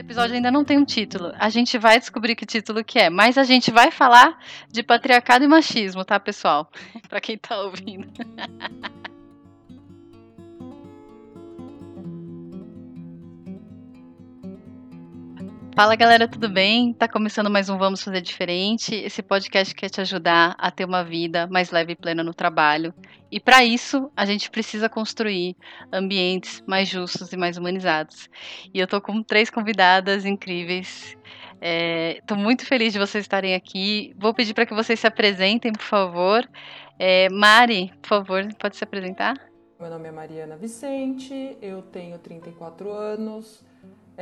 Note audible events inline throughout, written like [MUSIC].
Episódio ainda não tem um título. A gente vai descobrir que título que é, mas a gente vai falar de patriarcado e machismo, tá, pessoal? [LAUGHS] Para quem tá ouvindo. [LAUGHS] Fala galera, tudo bem? Tá começando mais um Vamos Fazer Diferente. Esse podcast quer te ajudar a ter uma vida mais leve e plena no trabalho. E para isso, a gente precisa construir ambientes mais justos e mais humanizados. E eu tô com três convidadas incríveis. Estou é, muito feliz de vocês estarem aqui. Vou pedir para que vocês se apresentem, por favor. É, Mari, por favor, pode se apresentar? Meu nome é Mariana Vicente, eu tenho 34 anos.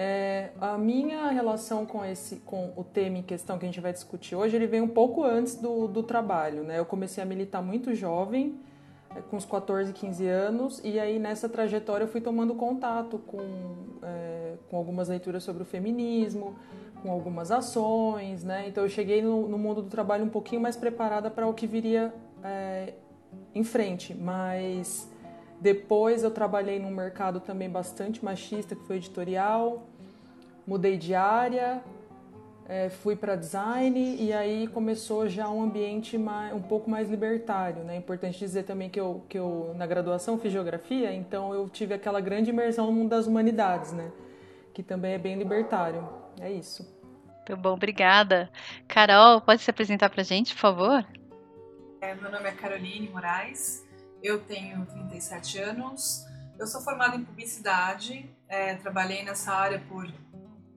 É, a minha relação com esse, com o tema em questão que a gente vai discutir hoje, ele vem um pouco antes do, do trabalho, né? Eu comecei a militar muito jovem, é, com uns 14, 15 anos, e aí nessa trajetória eu fui tomando contato com, é, com algumas leituras sobre o feminismo, com algumas ações, né? Então eu cheguei no, no mundo do trabalho um pouquinho mais preparada para o que viria é, em frente, mas depois eu trabalhei num mercado também bastante machista, que foi editorial. Mudei de área, é, fui para design e aí começou já um ambiente mais, um pouco mais libertário. Né? É importante dizer também que eu, que eu, na graduação, fiz geografia, então eu tive aquela grande imersão no mundo das humanidades, né? que também é bem libertário. É isso. Muito bom, obrigada. Carol, pode se apresentar para a gente, por favor? É, meu nome é Caroline Moraes, eu tenho 37 anos, eu sou formada em publicidade, é, trabalhei nessa área por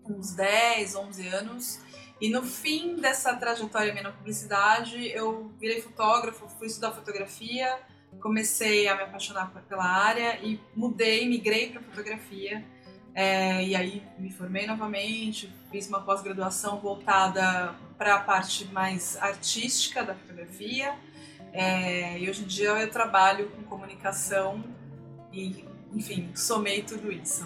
uns 10, 11 anos. E no fim dessa trajetória minha na publicidade, eu virei fotógrafo, fui estudar fotografia, comecei a me apaixonar pela área e mudei, migrei para fotografia. É, e aí me formei novamente, fiz uma pós-graduação voltada para a parte mais artística da fotografia é, e hoje em dia eu trabalho com comunicação e, enfim, somei tudo isso.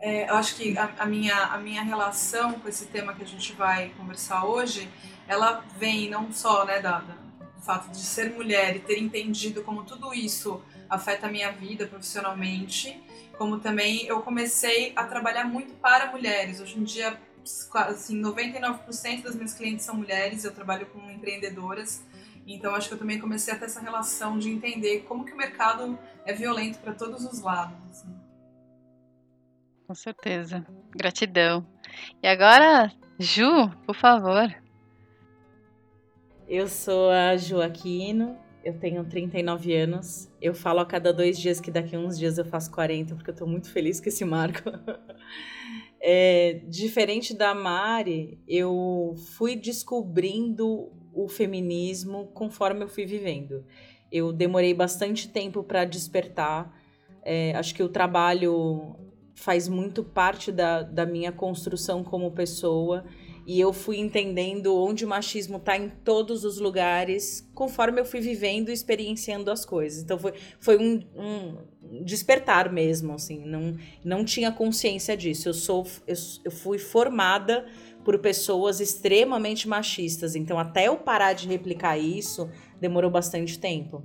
É, eu acho que a, a, minha, a minha relação com esse tema que a gente vai conversar hoje, ela vem não só né, da, da, do fato de ser mulher e ter entendido como tudo isso afeta a minha vida profissionalmente, como também eu comecei a trabalhar muito para mulheres. Hoje em dia, assim, 99% das minhas clientes são mulheres, eu trabalho com empreendedoras então acho que eu também comecei a ter essa relação de entender como que o mercado é violento para todos os lados. Assim. Com certeza. Gratidão. E agora, Ju, por favor. Eu sou a Ju Aquino, eu tenho 39 anos. Eu falo a cada dois dias que daqui a uns dias eu faço 40, porque eu tô muito feliz com esse marco. [LAUGHS] É, diferente da Mari, eu fui descobrindo o feminismo conforme eu fui vivendo. Eu demorei bastante tempo para despertar. É, acho que o trabalho faz muito parte da, da minha construção como pessoa e eu fui entendendo onde o machismo está em todos os lugares conforme eu fui vivendo e experienciando as coisas. Então foi, foi um, um despertar mesmo, assim, não, não tinha consciência disso. Eu, sou, eu, eu fui formada por pessoas extremamente machistas. Então, até eu parar de replicar isso, demorou bastante tempo.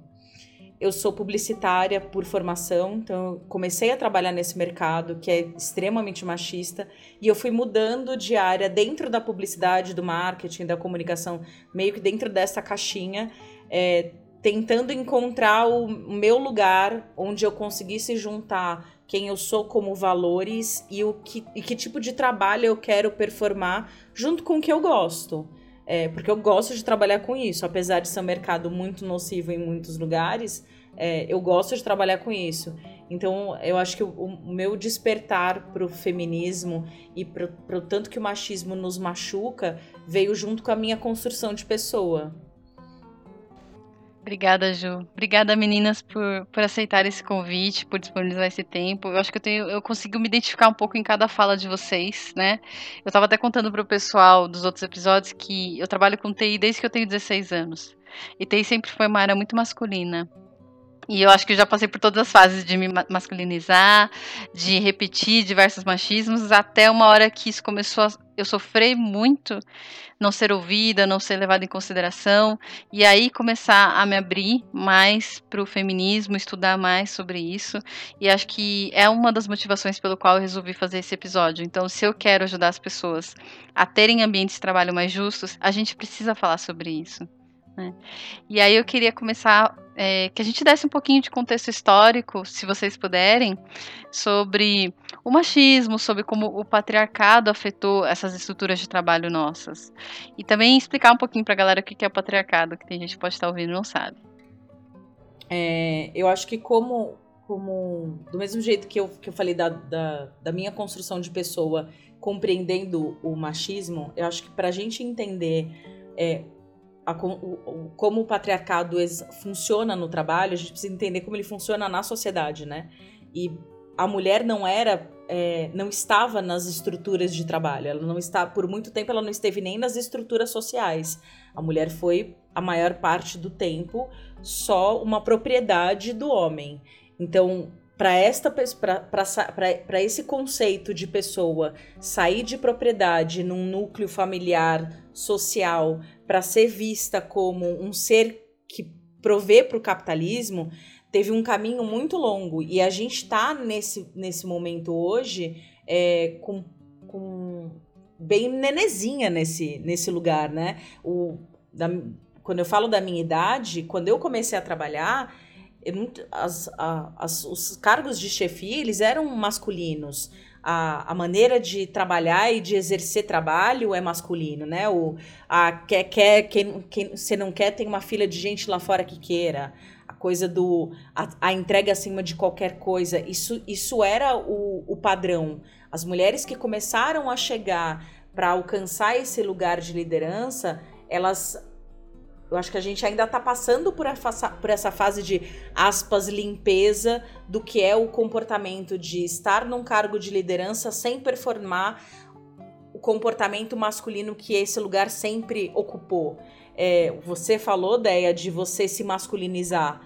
Eu sou publicitária por formação, então eu comecei a trabalhar nesse mercado que é extremamente machista e eu fui mudando de área dentro da publicidade, do marketing, da comunicação, meio que dentro dessa caixinha, é, tentando encontrar o meu lugar onde eu conseguisse juntar quem eu sou como valores e o que, e que tipo de trabalho eu quero performar junto com o que eu gosto. É, porque eu gosto de trabalhar com isso, apesar de ser um mercado muito nocivo em muitos lugares, é, eu gosto de trabalhar com isso. Então, eu acho que o, o meu despertar para o feminismo e para o tanto que o machismo nos machuca veio junto com a minha construção de pessoa. Obrigada, Ju. Obrigada, meninas, por, por aceitar esse convite, por disponibilizar esse tempo. Eu acho que eu, tenho, eu consigo me identificar um pouco em cada fala de vocês, né? Eu estava até contando para o pessoal dos outros episódios que eu trabalho com TI desde que eu tenho 16 anos. E TI sempre foi uma área muito masculina. E eu acho que já passei por todas as fases de me masculinizar, de repetir diversos machismos, até uma hora que isso começou a eu sofrer muito, não ser ouvida, não ser levada em consideração, e aí começar a me abrir mais para o feminismo, estudar mais sobre isso, e acho que é uma das motivações pelo qual eu resolvi fazer esse episódio. Então, se eu quero ajudar as pessoas a terem ambientes de trabalho mais justos, a gente precisa falar sobre isso. Né? E aí eu queria começar é, que a gente desse um pouquinho de contexto histórico, se vocês puderem, sobre o machismo, sobre como o patriarcado afetou essas estruturas de trabalho nossas. E também explicar um pouquinho para a galera o que é o patriarcado, que tem gente que pode estar ouvindo e não sabe. É, eu acho que como, como do mesmo jeito que eu, que eu falei da, da, da minha construção de pessoa compreendendo o machismo, eu acho que para a gente entender é, a, o, como o patriarcado funciona no trabalho, a gente precisa entender como ele funciona na sociedade, né? E a mulher não era, é, não estava nas estruturas de trabalho. Ela não está, por muito tempo, ela não esteve nem nas estruturas sociais. A mulher foi a maior parte do tempo só uma propriedade do homem. Então, para esta para esse conceito de pessoa sair de propriedade num núcleo familiar social para ser vista como um ser que provê para o capitalismo teve um caminho muito longo e a gente está nesse, nesse momento hoje é, com, com bem nenezinha nesse, nesse lugar, né? O, da, quando eu falo da minha idade, quando eu comecei a trabalhar, eu, as, a, as, os cargos de chefia eles eram masculinos a, a maneira de trabalhar e de exercer trabalho é masculino, né? O, a, quer, quer, quem, quem você não quer, tem uma fila de gente lá fora que queira. A coisa do. A, a entrega acima de qualquer coisa. Isso, isso era o, o padrão. As mulheres que começaram a chegar para alcançar esse lugar de liderança, elas eu acho que a gente ainda está passando por essa, por essa fase de aspas limpeza do que é o comportamento de estar num cargo de liderança sem performar o comportamento masculino que esse lugar sempre ocupou. É, você falou, Deia, de você se masculinizar.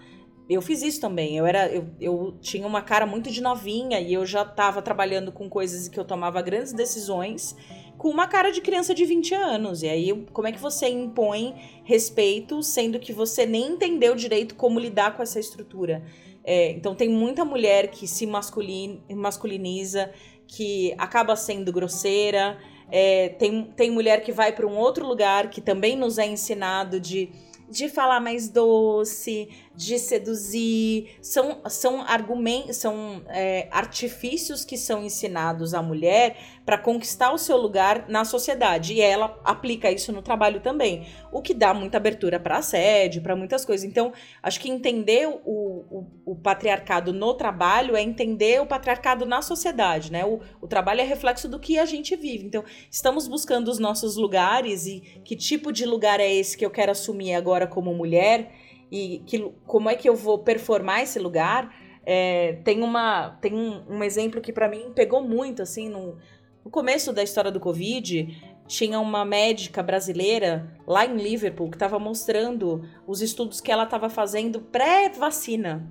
Eu fiz isso também. Eu era, eu, eu tinha uma cara muito de novinha e eu já estava trabalhando com coisas que eu tomava grandes decisões com uma cara de criança de 20 anos. E aí, como é que você impõe respeito, sendo que você nem entendeu direito como lidar com essa estrutura? É, então, tem muita mulher que se masculin, masculiniza, que acaba sendo grosseira. É, tem, tem mulher que vai para um outro lugar que também nos é ensinado de de falar mais doce, de seduzir, são, são argumentos, são é, artifícios que são ensinados à mulher para conquistar o seu lugar na sociedade. E ela aplica isso no trabalho também, o que dá muita abertura para assédio, para muitas coisas. Então, acho que entender o, o, o, patriarcado no trabalho é entender o patriarcado na sociedade, né? O, o trabalho é reflexo do que a gente vive. Então, estamos buscando os nossos lugares e que tipo de lugar é esse que eu quero assumir agora como mulher e que, como é que eu vou performar esse lugar. É, tem uma tem um, um exemplo que para mim pegou muito assim no, no começo da história do Covid, tinha uma médica brasileira lá em Liverpool que estava mostrando os estudos que ela estava fazendo pré-vacina.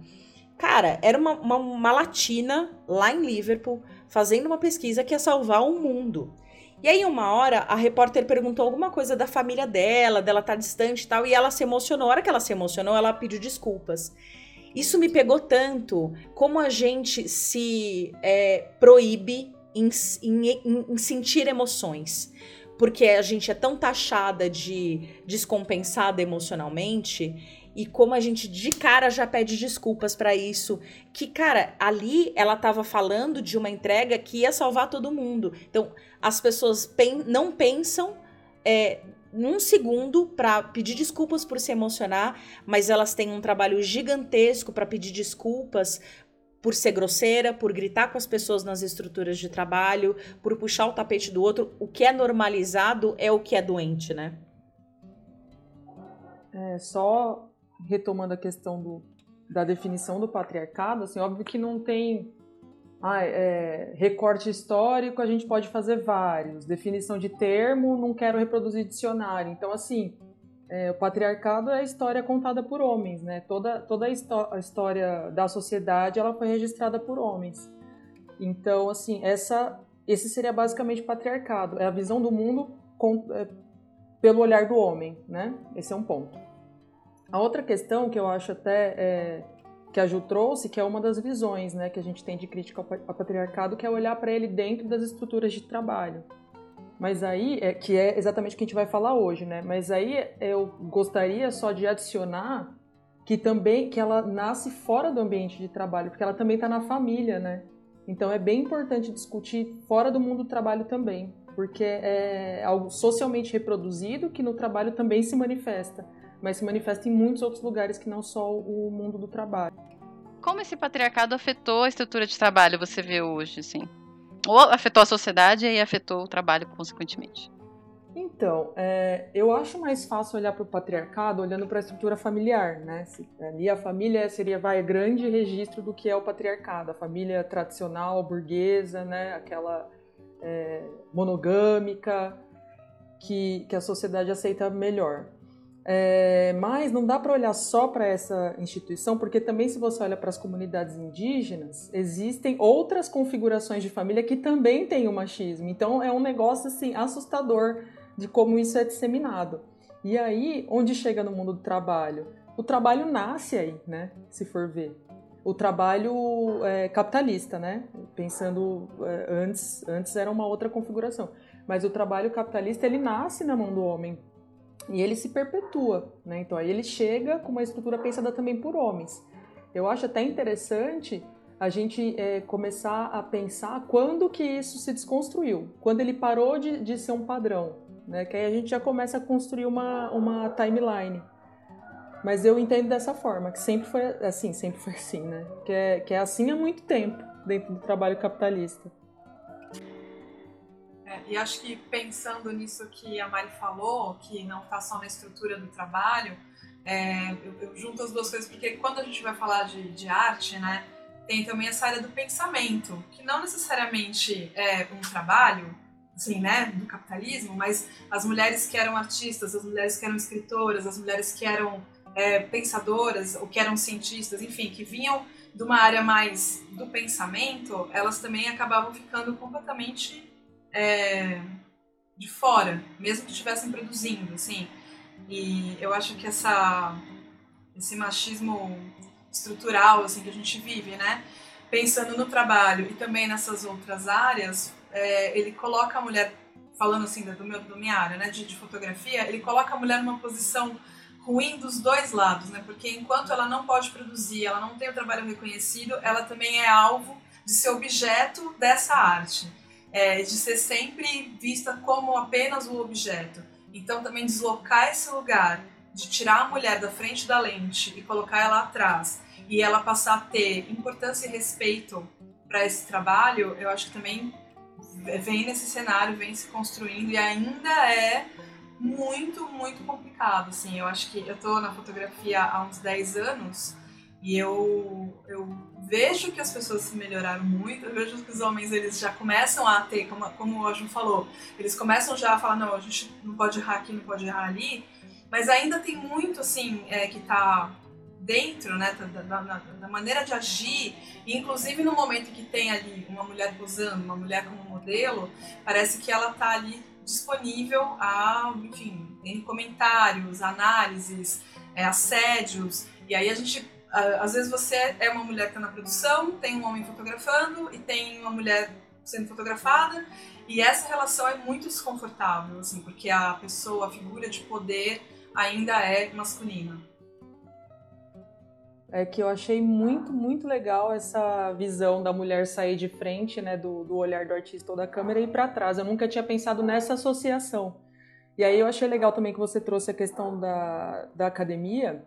Cara, era uma, uma, uma, latina lá em Liverpool fazendo uma pesquisa que ia salvar o mundo. E aí, uma hora, a repórter perguntou alguma coisa da família dela, dela tá distante e tal, e ela se emocionou. A hora que ela se emocionou, ela pediu desculpas. Isso me pegou tanto como a gente se é, proíbe em, em, em sentir emoções. Porque a gente é tão taxada de descompensada emocionalmente e como a gente de cara já pede desculpas para isso, que cara, ali ela tava falando de uma entrega que ia salvar todo mundo. Então, as pessoas pen não pensam é, num segundo para pedir desculpas por se emocionar, mas elas têm um trabalho gigantesco para pedir desculpas por ser grosseira, por gritar com as pessoas nas estruturas de trabalho, por puxar o tapete do outro. O que é normalizado é o que é doente, né? É, só retomando a questão do, da definição do patriarcado, assim, óbvio que não tem ah, é, recorte histórico, a gente pode fazer vários. Definição de termo, não quero reproduzir dicionário. Então, assim, é, o patriarcado é a história contada por homens, né? Toda, toda a, a história da sociedade ela foi registrada por homens. Então, assim, essa, esse seria basicamente o patriarcado. É a visão do mundo com, é, pelo olhar do homem, né? Esse é um ponto. A outra questão que eu acho até é, que a Ju trouxe, que é uma das visões né, que a gente tem de crítica ao patriarcado, que é olhar para ele dentro das estruturas de trabalho. Mas aí, é, que é exatamente o que a gente vai falar hoje, né? Mas aí eu gostaria só de adicionar que também que ela nasce fora do ambiente de trabalho, porque ela também está na família, né? Então é bem importante discutir fora do mundo do trabalho também, porque é algo socialmente reproduzido que no trabalho também se manifesta, mas se manifesta em muitos outros lugares que não só o mundo do trabalho. Como esse patriarcado afetou a estrutura de trabalho, você vê hoje, assim? Ou afetou a sociedade e afetou o trabalho, consequentemente? Então, é, eu acho mais fácil olhar para o patriarcado olhando para a estrutura familiar, né? Ali a família seria, vai, grande registro do que é o patriarcado, a família tradicional, burguesa, né? Aquela é, monogâmica que, que a sociedade aceita melhor. É, mas não dá para olhar só para essa instituição, porque também, se você olha para as comunidades indígenas, existem outras configurações de família que também têm o machismo. Então, é um negócio assim assustador de como isso é disseminado. E aí, onde chega no mundo do trabalho? O trabalho nasce aí, né? Se for ver. O trabalho é, capitalista, né? Pensando é, antes, antes era uma outra configuração. Mas o trabalho capitalista ele nasce na mão do homem e ele se perpetua, né? Então aí ele chega com uma estrutura pensada também por homens. Eu acho até interessante a gente é, começar a pensar quando que isso se desconstruiu, quando ele parou de, de ser um padrão, né? Que aí a gente já começa a construir uma, uma timeline. Mas eu entendo dessa forma, que sempre foi assim, sempre foi assim, né? Que é, que é assim há muito tempo dentro do trabalho capitalista. É, e acho que pensando nisso que a Mari falou, que não está só na estrutura do trabalho, é, eu, eu, junto as duas coisas, porque quando a gente vai falar de, de, arte, né, tem também essa área do pensamento, que não necessariamente é um trabalho, assim, né, do capitalismo, mas as mulheres que eram artistas, as mulheres que eram escritoras, as mulheres que eram é, pensadoras, ou que eram cientistas, enfim, que vinham de uma área mais do pensamento, elas também acabavam ficando completamente é, de fora, mesmo que estivessem produzindo, assim. E eu acho que essa, esse machismo estrutural assim que a gente vive, né? Pensando no trabalho e também nessas outras áreas, é, ele coloca a mulher, falando assim do meu, minha área, né, de, de fotografia, ele coloca a mulher numa posição ruim dos dois lados, né? Porque enquanto ela não pode produzir, ela não tem o trabalho reconhecido, ela também é alvo de ser objeto dessa arte é, de ser sempre vista como apenas um objeto. Então, também deslocar esse lugar, de tirar a mulher da frente da lente e colocar ela atrás, e ela passar a ter importância e respeito para esse trabalho, eu acho que também vem nesse cenário, vem se construindo e ainda é muito, muito complicado. Assim, eu acho que eu estou na fotografia há uns 10 anos e eu, eu vejo que as pessoas se melhoraram muito, eu vejo que os homens eles já começam a ter, como, como o Ju falou, eles começam já a falar, não, a gente não pode errar aqui, não pode errar ali, mas ainda tem muito, assim, é, que está dentro, né, da, da, da, maneira de agir, inclusive no momento que tem ali uma mulher posando, uma mulher como modelo, parece que ela está ali disponível a, enfim, comentários, análises, é, assédios, e aí a gente às vezes você é uma mulher que está na produção, tem um homem fotografando e tem uma mulher sendo fotografada e essa relação é muito desconfortável, assim, porque a pessoa, a figura de poder ainda é masculina. É que eu achei muito, muito legal essa visão da mulher sair de frente, né, do, do olhar do artista ou da câmera e ir para trás. Eu nunca tinha pensado nessa associação. E aí eu achei legal também que você trouxe a questão da, da academia,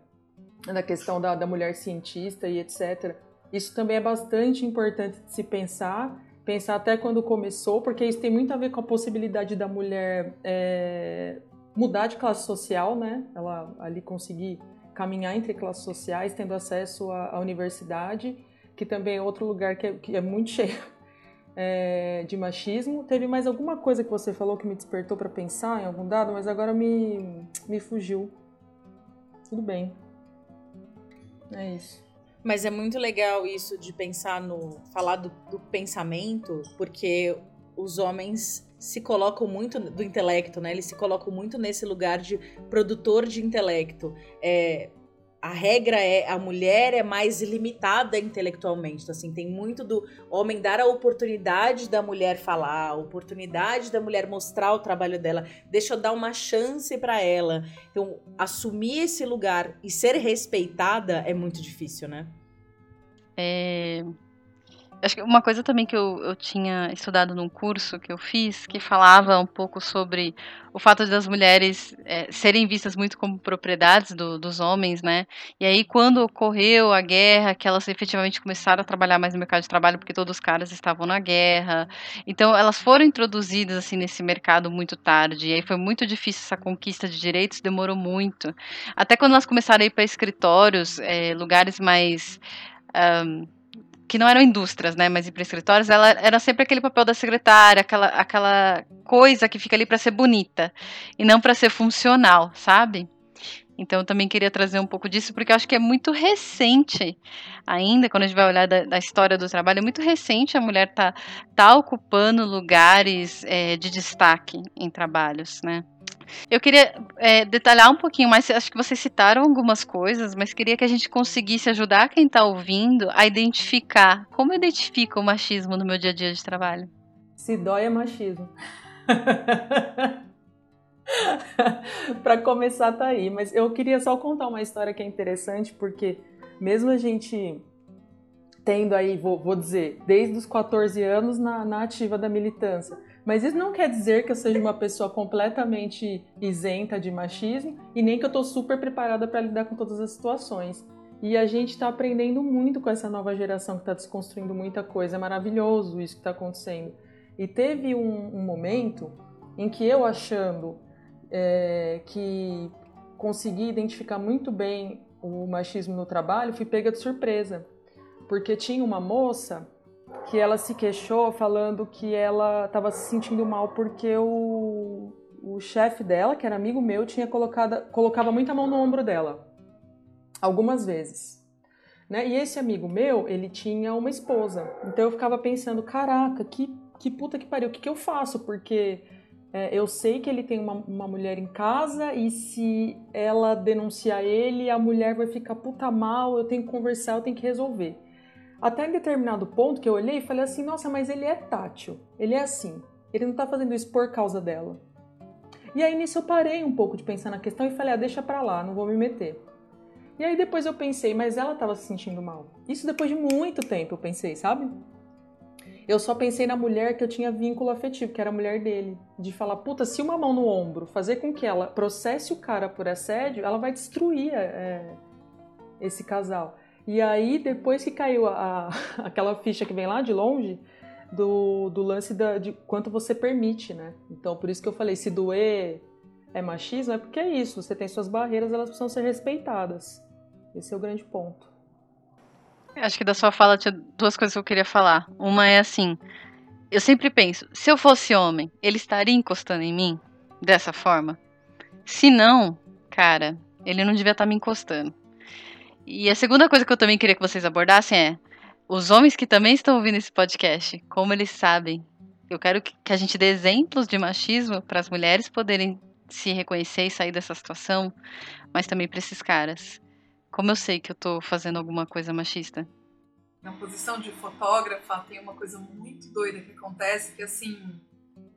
na questão da, da mulher cientista e etc. Isso também é bastante importante de se pensar, pensar até quando começou, porque isso tem muito a ver com a possibilidade da mulher é, mudar de classe social, né? Ela ali conseguir caminhar entre classes sociais, tendo acesso à, à universidade, que também é outro lugar que é, que é muito [LAUGHS] cheio é, de machismo. Teve mais alguma coisa que você falou que me despertou para pensar em algum dado, mas agora me, me fugiu. tudo bem. É isso. Mas é muito legal isso de pensar no. falar do, do pensamento, porque os homens se colocam muito do intelecto, né? Eles se colocam muito nesse lugar de produtor de intelecto. É, a regra é a mulher é mais limitada intelectualmente. Então, assim, tem muito do homem dar a oportunidade da mulher falar, a oportunidade da mulher mostrar o trabalho dela. Deixa eu dar uma chance para ela. Então, assumir esse lugar e ser respeitada é muito difícil, né? É, Acho que uma coisa também que eu, eu tinha estudado num curso que eu fiz, que falava um pouco sobre o fato das mulheres é, serem vistas muito como propriedades do, dos homens, né? E aí, quando ocorreu a guerra, que elas efetivamente começaram a trabalhar mais no mercado de trabalho, porque todos os caras estavam na guerra. Então, elas foram introduzidas, assim, nesse mercado muito tarde. E aí foi muito difícil essa conquista de direitos, demorou muito. Até quando elas começaram a ir para escritórios, é, lugares mais. Um, que não eram indústrias, né, mas para escritórios, ela era sempre aquele papel da secretária, aquela, aquela coisa que fica ali para ser bonita e não para ser funcional, sabe? Então eu também queria trazer um pouco disso, porque eu acho que é muito recente ainda, quando a gente vai olhar da, da história do trabalho, é muito recente a mulher tá, tá ocupando lugares é, de destaque em trabalhos, né? Eu queria é, detalhar um pouquinho mais, acho que vocês citaram algumas coisas, mas queria que a gente conseguisse ajudar quem está ouvindo a identificar. Como eu identifico o machismo no meu dia a dia de trabalho? Se dói é machismo. [LAUGHS] para começar tá aí, mas eu queria só contar uma história que é interessante, porque mesmo a gente tendo aí, vou, vou dizer, desde os 14 anos na, na ativa da militância, mas isso não quer dizer que eu seja uma pessoa completamente isenta de machismo e nem que eu estou super preparada para lidar com todas as situações. E a gente está aprendendo muito com essa nova geração que está desconstruindo muita coisa. É maravilhoso isso que está acontecendo. E teve um, um, momento em que eu achando é, que consegui identificar muito bem o machismo no trabalho, fui pega de surpresa. Porque tinha uma moça que ela se queixou falando que ela estava se sentindo mal porque o, o chefe dela, que era amigo meu, tinha colocado, colocava muita mão no ombro dela. Algumas vezes. Né? E esse amigo meu, ele tinha uma esposa. Então eu ficava pensando, caraca, que, que puta que pariu, o que, que eu faço? Porque é, eu sei que ele tem uma, uma mulher em casa e se ela denunciar ele, a mulher vai ficar puta mal, eu tenho que conversar, eu tenho que resolver. Até em determinado ponto que eu olhei e falei assim: nossa, mas ele é tátil, ele é assim, ele não tá fazendo isso por causa dela. E aí nisso eu parei um pouco de pensar na questão e falei: ah, deixa pra lá, não vou me meter. E aí depois eu pensei, mas ela tava se sentindo mal. Isso depois de muito tempo eu pensei, sabe? Eu só pensei na mulher que eu tinha vínculo afetivo, que era a mulher dele. De falar, puta, se uma mão no ombro fazer com que ela processe o cara por assédio, ela vai destruir é, esse casal. E aí, depois que caiu a, a, [LAUGHS] aquela ficha que vem lá de longe, do, do lance da, de quanto você permite, né? Então, por isso que eu falei, se doer é machismo, é porque é isso, você tem suas barreiras, elas precisam ser respeitadas. Esse é o grande ponto. Acho que da sua fala tinha duas coisas que eu queria falar. Uma é assim, eu sempre penso, se eu fosse homem, ele estaria encostando em mim dessa forma? Se não, cara, ele não devia estar me encostando. E a segunda coisa que eu também queria que vocês abordassem é os homens que também estão ouvindo esse podcast, como eles sabem. Eu quero que, a gente dê exemplos de machismo para as mulheres poderem se reconhecer e sair dessa situação, mas também para esses caras. Como eu sei que eu estou fazendo alguma coisa machista? Na posição de fotógrafa, tem uma coisa muito doida que acontece, que assim,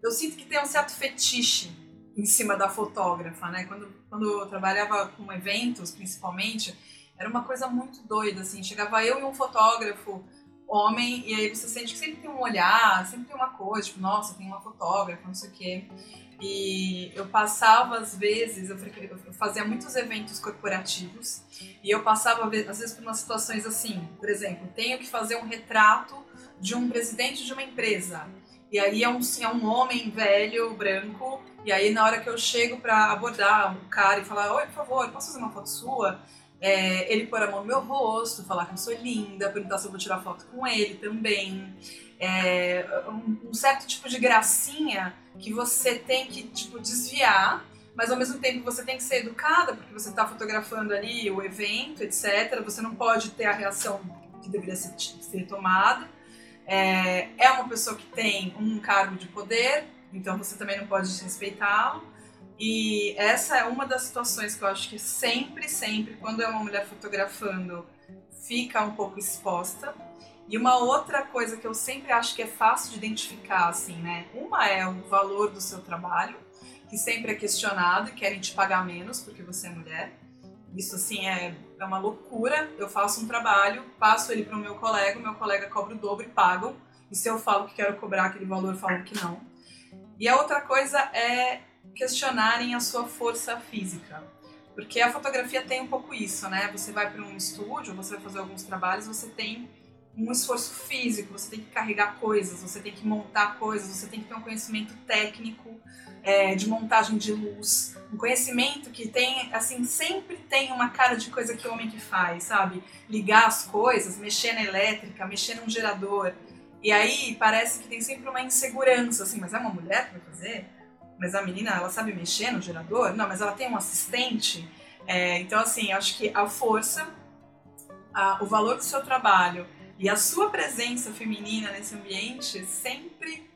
eu sinto que tem um certo fetiche em cima da fotógrafa, né? Quando, quando eu trabalhava com eventos, principalmente, era uma coisa muito doida, assim. Chegava eu e um fotógrafo homem, e aí você sente que sempre tem um olhar, sempre tem uma coisa, tipo, nossa, tem uma fotógrafa, não sei o quê. E eu passava, às vezes, eu fazia muitos eventos corporativos, e eu passava, às vezes, por umas situações assim, por exemplo, tenho que fazer um retrato de um presidente de uma empresa. E aí é um, é um homem velho, branco, e aí na hora que eu chego para abordar o cara e falar, oi, por favor, posso fazer uma foto sua? É, ele pôr a mão no meu rosto, falar que eu sou linda, perguntar se eu vou tirar foto com ele também. É, um, um, certo tipo de gracinha que você tem que tipo, desviar mas ao mesmo tempo você tem que ser educada, porque você está fotografando ali o evento, etc. Você não pode ter a reação que deveria ser, ser tomada. É, é uma pessoa que tem um cargo de poder, então você também não pode desrespeitá-lo. E essa é uma das situações que eu acho que sempre, sempre, quando é uma mulher fotografando, fica um pouco exposta. E uma outra coisa que eu sempre acho que é fácil de identificar, assim, né? Uma é o valor do seu trabalho, que sempre é questionado e querem te pagar menos porque você é mulher. Isso, assim, é, é uma loucura. Eu faço um trabalho, passo ele para o meu colega, o meu colega cobra o dobro e pagam. E se eu falo que quero cobrar aquele valor, falam que não. E a outra coisa é questionarem a sua força física. Porque a fotografia tem um pouco isso, né? Você vai para um estúdio, você vai fazer alguns trabalhos, você tem um esforço físico, você tem que carregar coisas, você tem que montar coisas, você tem que ter um conhecimento técnico é, de montagem de luz, um conhecimento que tem, assim, sempre tem uma cara de coisa que o homem que faz, sabe? Ligar as coisas, mexer na elétrica, mexer num gerador. E aí parece que tem sempre uma insegurança, assim, mas é uma mulher que vai fazer? Mas a menina, ela sabe mexer no gerador? Não, mas ela tem um assistente? É, então, assim, acho que a força, a, o valor do seu trabalho e a sua presença feminina nesse ambiente sempre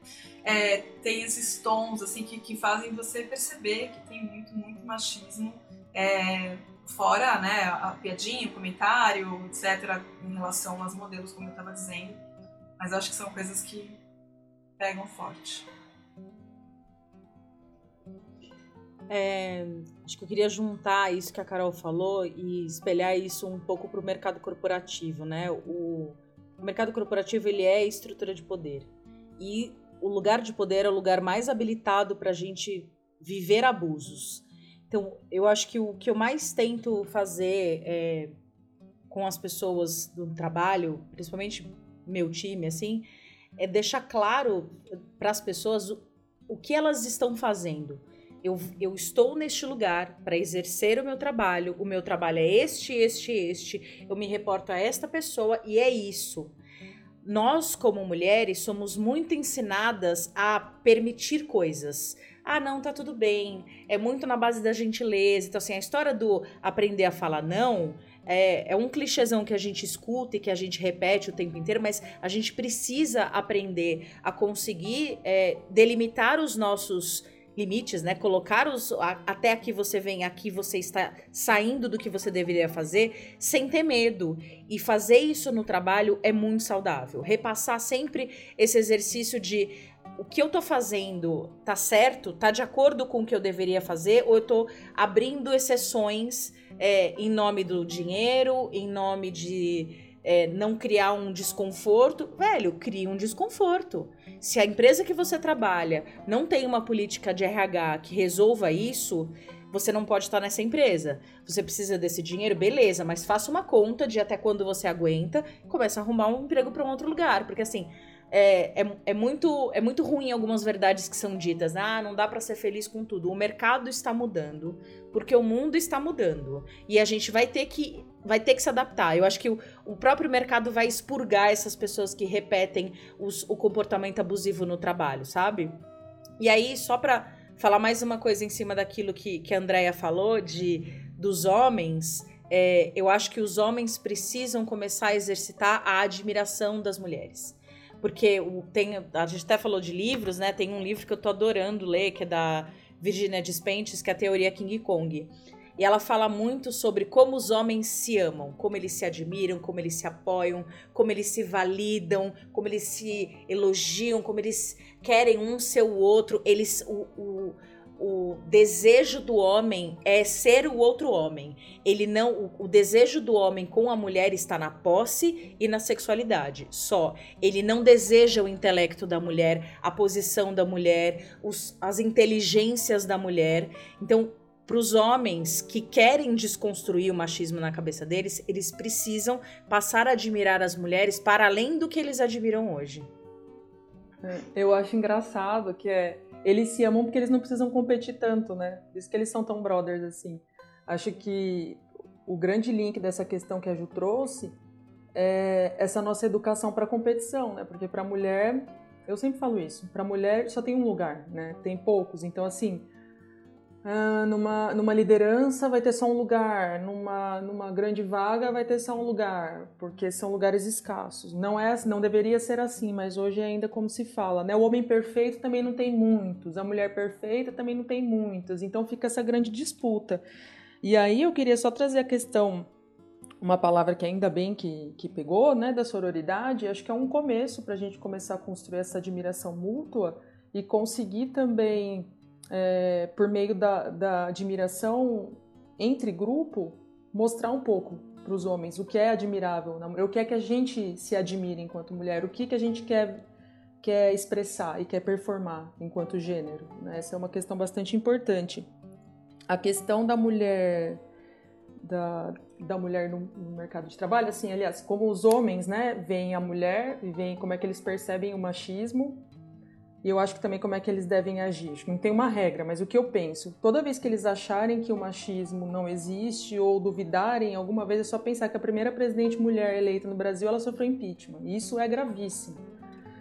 é, tem esses tons assim que, que fazem você perceber que tem muito, muito machismo. É, fora né, a piadinha, o comentário, etc., em relação aos modelos, como eu estava dizendo. Mas acho que são coisas que pegam forte. É, acho que eu queria juntar isso que a Carol falou e espelhar isso um pouco para o mercado corporativo, né? O, o mercado corporativo ele é estrutura de poder e o lugar de poder é o lugar mais habilitado para a gente viver abusos. Então, eu acho que o que eu mais tento fazer é, com as pessoas do trabalho, principalmente meu time, assim, é deixar claro para as pessoas o, o que elas estão fazendo. Eu, eu, estou neste lugar para exercer o meu trabalho, o meu trabalho é este, este, este, eu me reporto a esta pessoa e é isso. Nós, como mulheres, somos muito ensinadas a permitir coisas. Ah, não, tá tudo bem. É muito na base da gentileza. Então, assim, a história do aprender a falar não é, é, um clichêzão que a gente escuta e que a gente repete o tempo inteiro, mas a gente precisa aprender a conseguir é, delimitar os nossos limites, né? Colocar os a, até aqui você vem, aqui você está saindo do que você deveria fazer, sem ter medo. E fazer isso no trabalho é muito saudável. Repassar sempre esse exercício de o que eu tô fazendo tá certo, tá de acordo com o que eu deveria fazer, ou eu tô abrindo exceções é, em nome do dinheiro, em nome de é, não criar um desconforto, velho, cria um desconforto. Se a empresa que você trabalha não tem uma política de RH que resolva isso, você não pode estar nessa empresa. Você precisa desse dinheiro, beleza, mas faça uma conta de até quando você aguenta e comece a arrumar um emprego para um outro lugar. Porque assim, é, é, é, muito, é muito ruim algumas verdades que são ditas. Ah, não dá para ser feliz com tudo. O mercado está mudando, porque o mundo está mudando. E a gente vai ter que, vai ter que se adaptar. Eu acho que o, o próprio mercado vai expurgar essas pessoas que repetem os, o comportamento abusivo no trabalho, sabe? E aí, só para falar mais uma coisa em cima daquilo que, que a Andrea falou, de dos homens. É, eu acho que os homens precisam começar a exercitar a admiração das mulheres porque o, tem, a gente até falou de livros, né? Tem um livro que eu tô adorando ler, que é da Virginia Despentes, que é a Teoria King Kong. E ela fala muito sobre como os homens se amam, como eles se admiram, como eles se apoiam, como eles se validam, como eles se elogiam, como eles querem um ser o outro. Eles, o, o o desejo do homem é ser o outro homem. Ele não, o, o, desejo do homem com a mulher está na posse e na sexualidade. Só. Ele não deseja o intelecto da mulher, a posição da mulher, os, as inteligências da mulher. Então, para os homens que querem desconstruir o machismo na cabeça deles, eles precisam passar a admirar as mulheres para além do que eles admiram hoje. É, eu acho engraçado que é eles se amam porque eles não precisam competir tanto, né? Por isso que eles são tão brothers assim. Acho que o grande link dessa questão que a Ju trouxe é essa nossa educação para competição, né? Porque para mulher, eu sempre falo isso, para mulher só tem um lugar, né? Tem poucos. Então assim, ah, numa, numa liderança vai ter só um lugar, numa, numa grande vaga vai ter só um lugar, porque são lugares escassos. Não é, não deveria ser assim, mas hoje é ainda como se fala, né? O homem perfeito também não tem muitos, a mulher perfeita também não tem muitas, então fica essa grande disputa. E aí eu queria só trazer a questão, uma palavra que ainda bem que, que pegou, né, da sororidade, acho que é um começo para a gente começar a construir essa admiração mútua e conseguir também é, por meio da, da admiração entre grupo, mostrar um pouco para os homens o que é admirável na mulher, o que é que a gente se admira enquanto mulher, o que, que a gente quer, quer expressar e quer performar enquanto gênero. Né? Essa é uma questão bastante importante. A questão da mulher da, da mulher no, no, mercado de trabalho, assim, aliás, como os homens, né, veem a mulher e veem como é que eles percebem o machismo e eu acho que também como é que eles devem agir. Não tem uma regra, mas o que eu penso, toda vez que eles acharem que o machismo não existe ou duvidarem alguma vez, é só pensar que a primeira presidente mulher eleita no Brasil, ela sofreu impeachment. E isso é gravíssimo.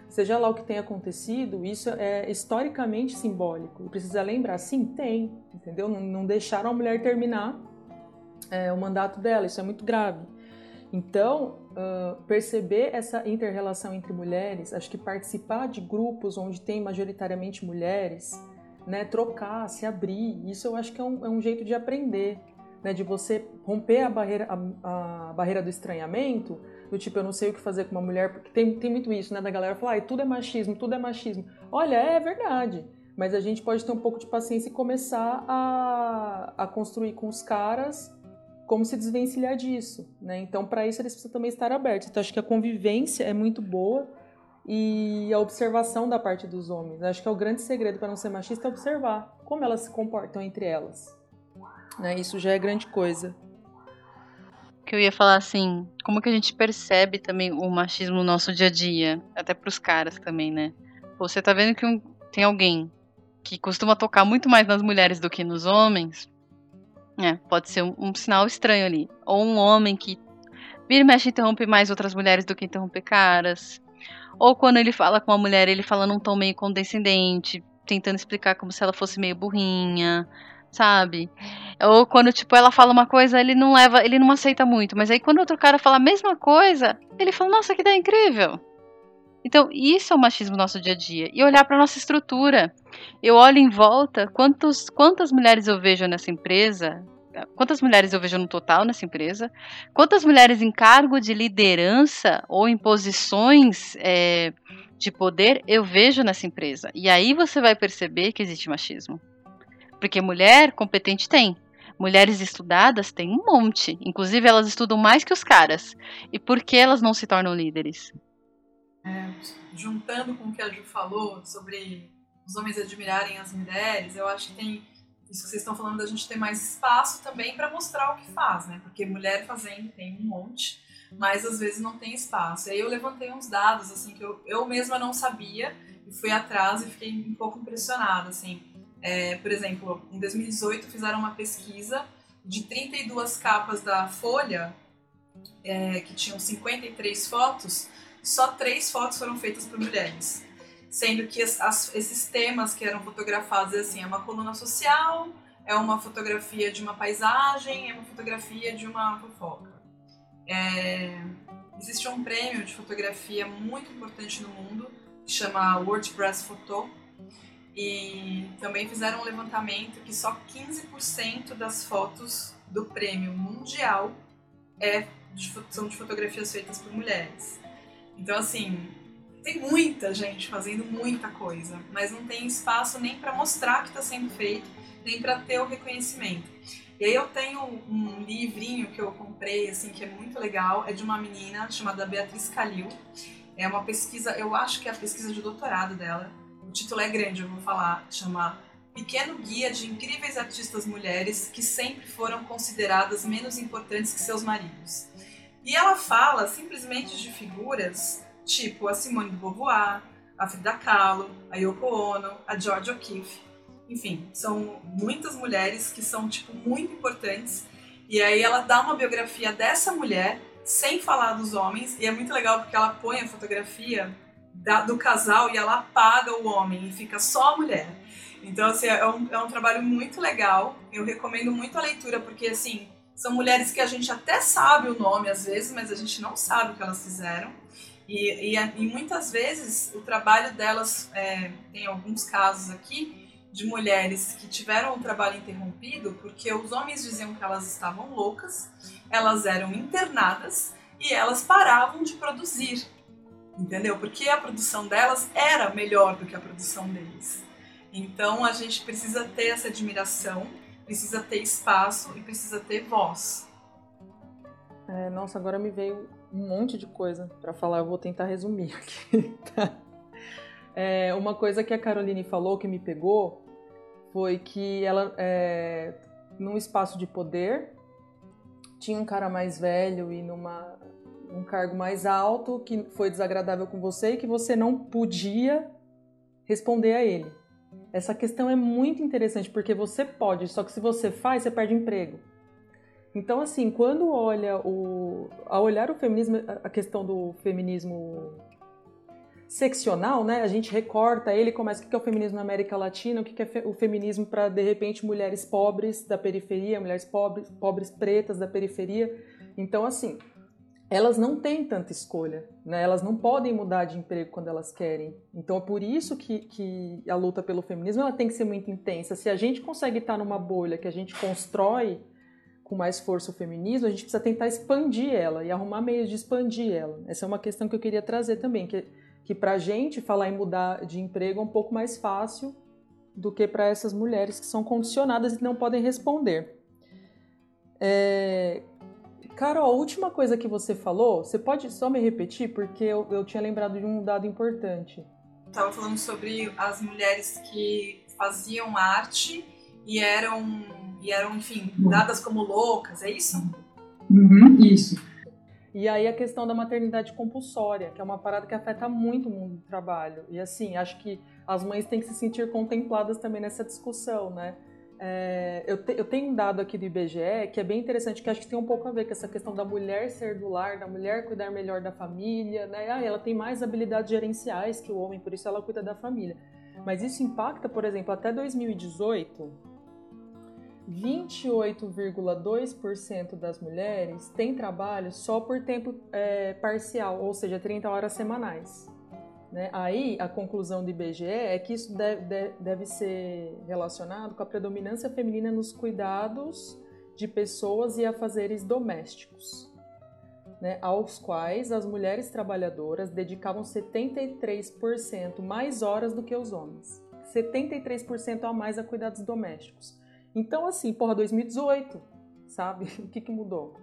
Seja lá o que tenha acontecido, isso é historicamente simbólico. E precisa lembrar, sim, tem, entendeu? Não, não deixaram a mulher terminar é, o mandato dela, isso é muito grave. Então, uh, perceber essa inter-relação entre mulheres, acho que participar de grupos onde tem majoritariamente mulheres, né, trocar, se abrir, isso eu acho que é um, é um jeito de aprender, né, de você romper a barreira, a, a, barreira do estranhamento, do tipo, eu não sei o que fazer com uma mulher, porque tem, tem muito isso, né, da galera falar, ah, tudo é machismo, tudo é machismo. Olha, é verdade, mas a gente pode ter um pouco de paciência e começar a, a construir com os caras como se desvencilhar disso, né? Então, para isso eles precisam também estar abertos. Então, acho que a convivência é muito boa e a observação da parte dos homens. Acho que é o grande segredo para não ser machista é observar como elas se comportam entre elas. Né? Isso já é grande coisa. Que eu ia falar assim, como que a gente percebe também o machismo no nosso dia a dia, até para os caras também, né? Você tá vendo que um, tem alguém que costuma tocar muito mais nas mulheres do que nos homens, é, pode ser um, um, sinal estranho ali. Ou um homem que vira e mexe interrompe mais outras mulheres do que interrompe caras. Ou quando ele fala com uma mulher, ele fala num tom meio condescendente, tentando explicar como se ela fosse meio burrinha, sabe? Ou quando, tipo, ela fala uma coisa, ele não leva, ele não aceita muito. Mas aí quando outro cara fala a mesma coisa, ele fala, nossa, que ideia incrível. Então, isso é o machismo no nosso dia a dia. E olhar para nossa estrutura. Eu olho em volta, quantos, quantas mulheres eu vejo nessa empresa, quantas mulheres eu vejo no total nessa empresa, quantas mulheres em cargo de liderança ou em posições é, de poder eu vejo nessa empresa. E aí você vai perceber que existe machismo. Porque mulher competente tem. Mulheres estudadas tem um monte. Inclusive, elas estudam mais que os caras. E por que elas não se tornam líderes? É, juntando com o que a Ju falou sobre os homens admirarem as mulheres, eu acho que tem isso que vocês estão falando da gente ter mais espaço também para mostrar o que faz, né? Porque mulher fazendo tem um monte, mas às vezes não tem espaço. E aí eu levantei uns dados assim que eu, eu mesma não sabia e fui atrás e fiquei um pouco impressionada, assim. É, por exemplo, em 2018 fizeram uma pesquisa de 32 capas da Folha, é, que tinham 53 fotos, só três fotos foram feitas por mulheres. Sendo que as, as, esses temas que eram fotografados, assim, é uma coluna social, é uma fotografia de uma paisagem, é uma fotografia de uma fofoca. É, existe um prêmio de fotografia muito importante no mundo, que chama WordPress Photo, e também fizeram um levantamento que só 15% das fotos do prêmio mundial é de, são de fotografias feitas por mulheres. Então, assim, tem muita gente fazendo muita coisa, mas não tem espaço nem para mostrar que está sendo feito, nem para ter o reconhecimento. E aí eu tenho um livrinho que eu comprei, assim, que é muito legal, é de uma menina chamada Beatriz Calil. É uma pesquisa, eu acho que é a pesquisa de doutorado dela. O título é grande, eu vou falar, chama Pequeno Guia de Incríveis Artistas Mulheres que sempre foram consideradas menos importantes que seus maridos. E ela fala simplesmente de figuras tipo a Simone de Beauvoir, a Frida Kahlo, a Yoko Ono, a George O'Keeffe. Enfim, são muitas mulheres que são tipo muito importantes. E aí ela dá uma biografia dessa mulher sem falar dos homens e é muito legal porque ela põe a fotografia da, do casal e ela apaga o homem e fica só a mulher. Então, assim, é um, é um trabalho muito legal. Eu recomendo muito a leitura, porque, assim, são mulheres que a gente até sabe o nome às vezes, mas a gente não sabe o que elas fizeram. E, e, e muitas vezes o trabalho delas, é, tem alguns casos aqui, de mulheres que tiveram o trabalho interrompido porque os homens diziam que elas estavam loucas, elas eram internadas e elas paravam de produzir. Entendeu? Porque a produção delas era melhor do que a produção deles. Então a gente precisa ter essa admiração, precisa ter espaço e precisa ter voz. É, nossa, agora me veio um monte de coisa para falar, eu vou tentar resumir [LAUGHS] aqui. Tá? É, uma coisa que a Caroline falou que me pegou foi que ela, é, num espaço de poder, tinha um cara mais velho e numa um cargo mais alto que foi desagradável com você e que você não podia responder a ele. Essa questão é muito interessante porque você pode, só que se você faz, você perde emprego. Então, assim, quando olha o. Ao olhar o feminismo, a questão do feminismo seccional, né? A gente recorta ele, começa o que é o feminismo na América Latina, o que é o feminismo para, de repente, mulheres pobres da periferia, mulheres pobres, pobres pretas da periferia. Então, assim, elas não têm tanta escolha, né? Elas não podem mudar de emprego quando elas querem. Então, é por isso que, que a luta pelo feminismo ela tem que ser muito intensa. Se a gente consegue estar numa bolha que a gente constrói com mais força o feminismo, a gente precisa tentar expandir ela e arrumar meios de expandir ela. Essa é uma questão que eu queria trazer também, que que para a gente falar em mudar de emprego é um pouco mais fácil do que para essas mulheres que são condicionadas e não podem responder. É... Carol, a última coisa que você falou, você pode só me repetir? Porque eu, eu tinha lembrado de um dado importante. Estava falando sobre as mulheres que faziam arte e eram, e eram enfim, dadas como loucas, é isso? Uhum, isso. E aí a questão da maternidade compulsória, que é uma parada que afeta muito o mundo do trabalho. E assim, acho que as mães têm que se sentir contempladas também nessa discussão, né? É, eu, te, eu, tenho um dado aqui do IBGE que é bem interessante, que acho que tem um pouco a ver com essa questão da mulher ser do lar, da mulher cuidar melhor da família, né? Ah, ela tem mais habilidades gerenciais que o homem, por isso ela cuida da família. Mas isso impacta, por exemplo, até 2018, 28,2% das mulheres têm trabalho só por tempo é, parcial, ou seja, 30 horas semanais. Né? Aí a conclusão do IBGE é que isso deve, deve ser relacionado com a predominância feminina nos cuidados de pessoas e afazeres domésticos. Né, aos quais as mulheres trabalhadoras dedicavam 73% mais horas do que os homens. 73% a mais a cuidados domésticos. Então, assim, porra, 2018, sabe? [LAUGHS] O que, que mudou?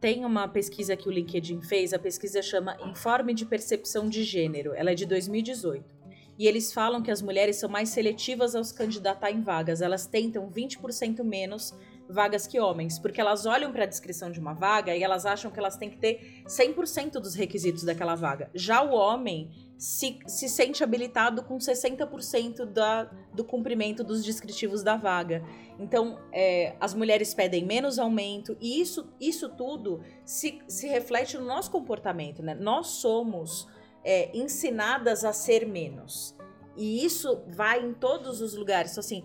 Tem uma pesquisa que o LinkedIn fez, a pesquisa chama Informe de Percepção de Gênero, ela é de 2018. E eles falam que as mulheres são mais seletivas ao se candidatar em vagas, elas tentam 20% menos vagas que homens, porque elas olham para a descrição de uma vaga e elas acham que elas têm que ter 100% dos requisitos daquela vaga. Já o homem se, se sente habilitado com 60% da, do cumprimento dos descritivos da vaga. Então, é, as mulheres pedem menos aumento e isso, isso tudo se, se reflete no nosso comportamento. Né? Nós somos é, ensinadas a ser menos. E isso vai em todos os lugares. Então, assim,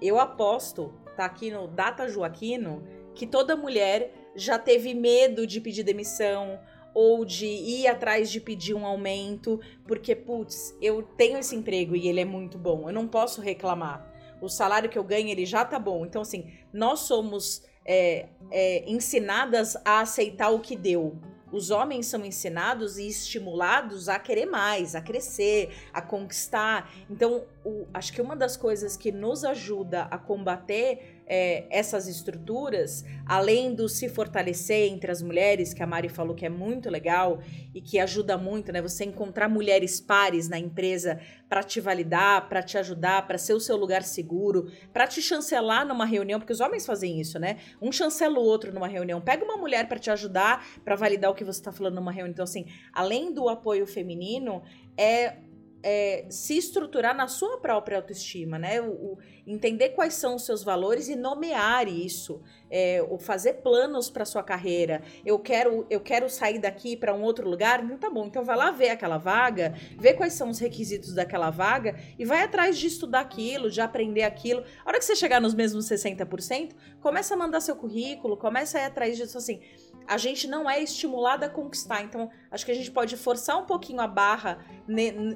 eu aposto tá aqui no Data Joaquino, que toda mulher já teve medo de pedir demissão ou de ir atrás de pedir um aumento, porque, putz, eu tenho esse emprego e ele é muito bom, eu não posso reclamar. O salário que eu ganho, ele já tá bom. Então, assim, nós somos é, é, ensinadas a aceitar o que deu. Os homens são ensinados e estimulados a querer mais, a crescer, a conquistar. Então, o, acho que uma das coisas que nos ajuda a combater é, essas estruturas, além do se fortalecer entre as mulheres, que a Mari falou que é muito legal e que ajuda muito, né? Você encontrar mulheres pares na empresa para te validar, para te ajudar, para ser o seu lugar seguro, para te chancelar numa reunião, porque os homens fazem isso, né? Um chancela o outro numa reunião. Pega uma mulher para te ajudar, para validar o que você está falando numa reunião. Então, assim, além do apoio feminino, é é, se estruturar na sua própria autoestima, né? O, o, entender quais são os seus valores e nomear isso, é, o fazer planos para sua carreira. Eu quero, eu quero sair daqui para um outro lugar. Não tá bom. Então vai lá ver aquela vaga, ver quais são os requisitos daquela vaga e vai atrás de estudar aquilo, de aprender aquilo. A hora que você chegar nos mesmos 60%, começa a mandar seu currículo, começa a ir atrás disso assim a gente não é estimulada a conquistar. Então, acho que a gente pode forçar um pouquinho a barra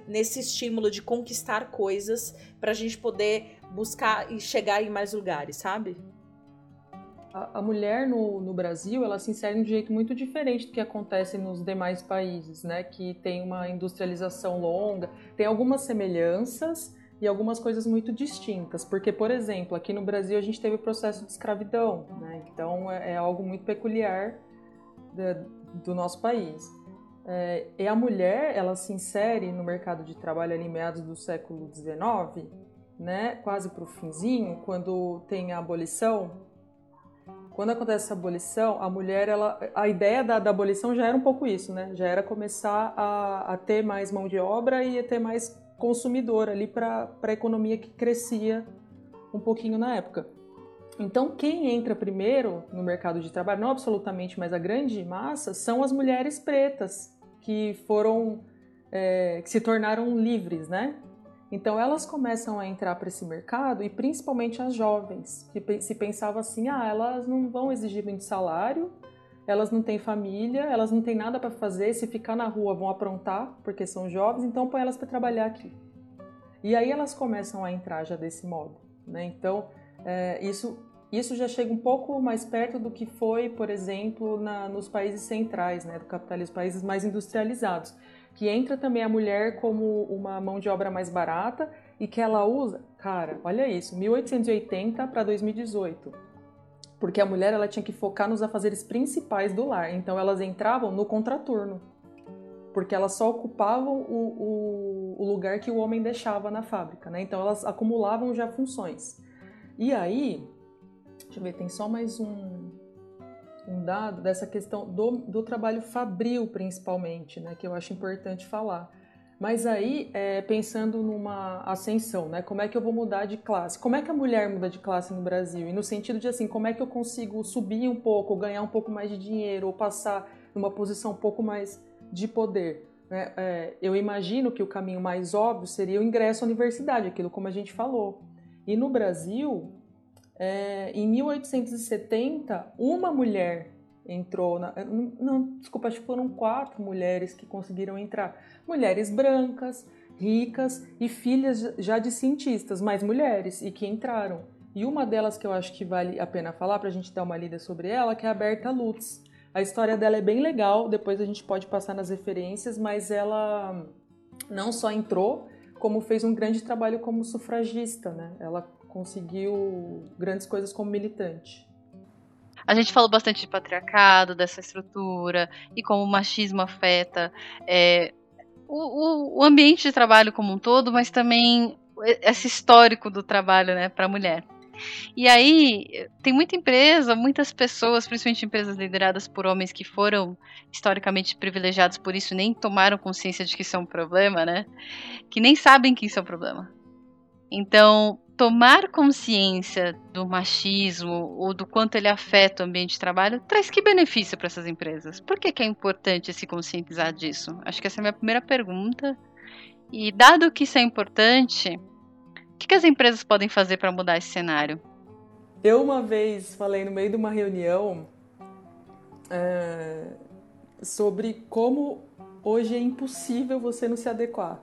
nesse estímulo de conquistar coisas para a gente poder buscar e chegar em mais lugares, sabe? A, a mulher no, no, Brasil, ela se insere de um jeito muito diferente do que acontece nos demais países, né? Que tem uma industrialização longa, tem algumas semelhanças e algumas coisas muito distintas. Porque, por exemplo, aqui no Brasil a gente teve o processo de escravidão, né? Então é, é algo muito peculiar do nosso país. É, e a mulher, ela se insere no mercado de trabalho ali em meados do século XIX, né, quase para o finzinho, quando tem a abolição. Quando acontece essa abolição, a mulher, ela, a ideia da, da abolição já era um pouco isso, né? Já era começar a, a ter mais mão de obra e a ter mais consumidor ali para a economia que crescia um pouquinho na época. Então, quem entra primeiro no mercado de trabalho, não absolutamente, mas a grande massa, são as mulheres pretas que foram, é, que se tornaram livres, né? Então, elas começam a entrar para esse mercado e principalmente as jovens, que se pensava assim, ah, elas não vão exigir muito salário, elas não têm família, elas não têm nada para fazer, se ficar na rua vão aprontar, porque são jovens, então põe elas para trabalhar aqui. E aí elas começam a entrar já desse modo, né? Então, é, isso, isso já chega um pouco mais perto do que foi, por exemplo, na, nos países centrais né, do capitalismo, países mais industrializados, que entra também a mulher como uma mão de obra mais barata e que ela usa, cara, olha isso, 1880 para 2018 porque a mulher ela tinha que focar nos afazeres principais do lar. Então elas entravam no contraturno, porque elas só ocupavam o, o, o, lugar que o homem deixava na fábrica, né? Então elas acumulavam já funções. E aí, deixa eu ver, tem só mais um, um dado dessa questão do, do trabalho fabril, principalmente, né, que eu acho importante falar. Mas aí, é, pensando numa ascensão, né? Como é que eu vou mudar de classe? Como é que a mulher muda de classe no Brasil? E no sentido de assim, como é que eu consigo subir um pouco, ganhar um pouco mais de dinheiro, ou passar numa posição um pouco mais de poder? Né? É, eu imagino que o caminho mais óbvio seria o ingresso à universidade, aquilo como a gente falou. E no Brasil, é, em 1870, uma mulher entrou. Na, não, desculpa, acho que foram quatro mulheres que conseguiram entrar. Mulheres brancas, ricas e filhas já de cientistas, mas mulheres, e que entraram. E uma delas que eu acho que vale a pena falar para a gente dar uma lida sobre ela, que é a Berta Lutz. A história dela é bem legal, depois a gente pode passar nas referências, mas ela não só entrou, como fez um grande trabalho como sufragista, né? Ela conseguiu grandes coisas como militante. A gente falou bastante de patriarcado, dessa estrutura e como o machismo afeta é, o, o, ambiente de trabalho como um todo, mas também esse histórico do trabalho né, para a mulher. E aí, tem muita empresa, muitas pessoas, principalmente empresas lideradas por homens que foram historicamente privilegiados por isso, nem tomaram consciência de que isso é um problema, né? Que nem sabem que isso é um problema. Então, tomar consciência do machismo ou do quanto ele afeta o ambiente de trabalho traz que benefício para essas empresas? Por que, que é importante se conscientizar disso? Acho que essa é a minha primeira pergunta. E dado que isso é importante, o que, que as empresas podem fazer para mudar esse cenário? Eu uma vez falei no meio de uma reunião é, sobre como hoje é impossível você não se adequar.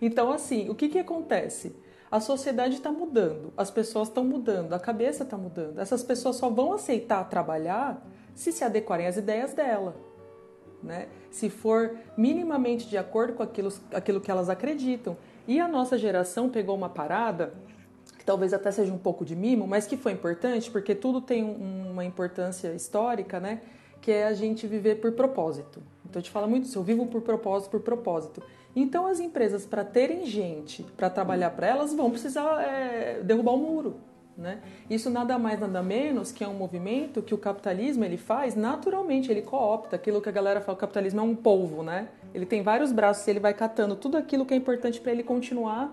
Então, assim, o que, que acontece? A sociedade está mudando, as pessoas estão mudando, a cabeça está mudando. Essas pessoas só vão aceitar trabalhar se se adequarem às ideias dela. Né? Se for minimamente de acordo com aquilo, aquilo que elas acreditam. E a nossa geração pegou uma parada, que talvez até seja um pouco de mimo, mas que foi importante, porque tudo tem um, uma importância histórica, né? Que é a gente viver por propósito. Então gente fala muito isso, eu vivo por propósito, por propósito. Então as empresas, para terem gente para trabalhar para elas, vão precisar é, derrubar o muro. Né? Isso nada mais nada menos que é um movimento que o capitalismo ele faz naturalmente, ele coopta aquilo que a galera fala, o capitalismo é um polvo, né? Ele tem vários braços e ele vai catando tudo aquilo que é importante para ele continuar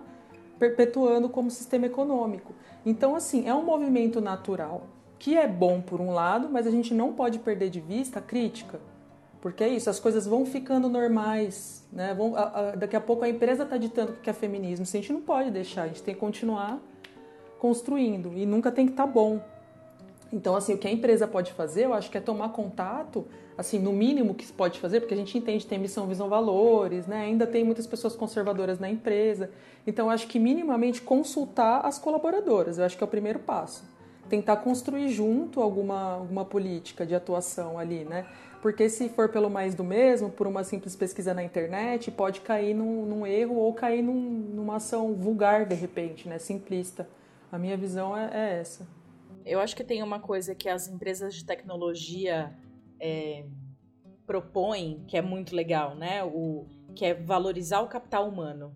perpetuando como sistema econômico. Então, assim, é um movimento natural que é bom por um lado, mas a gente não pode perder de vista a crítica. Porque é isso, as coisas vão ficando normais, né? Vão, a, a, daqui a pouco a empresa está ditando o que é feminismo. Isso a gente não pode deixar, a gente tem que continuar construindo e nunca tem que estar tá bom. Então, assim, o que a empresa pode fazer, eu acho que é tomar contato, assim, no mínimo que pode fazer, porque a gente entende tem missão, visão, valores, né? Ainda tem muitas pessoas conservadoras na empresa. Então, eu acho que minimamente consultar as colaboradoras, eu acho que é o primeiro passo. Tentar construir junto alguma, alguma política de atuação ali, né? Porque se for pelo mais do mesmo, por uma simples pesquisa na internet, pode cair num, num erro ou cair num, numa ação vulgar, de repente, né? Simplista. A minha visão é, é essa. Eu acho que tem uma coisa que as empresas de tecnologia é, propõem que é muito legal, né? O, que é valorizar o capital humano.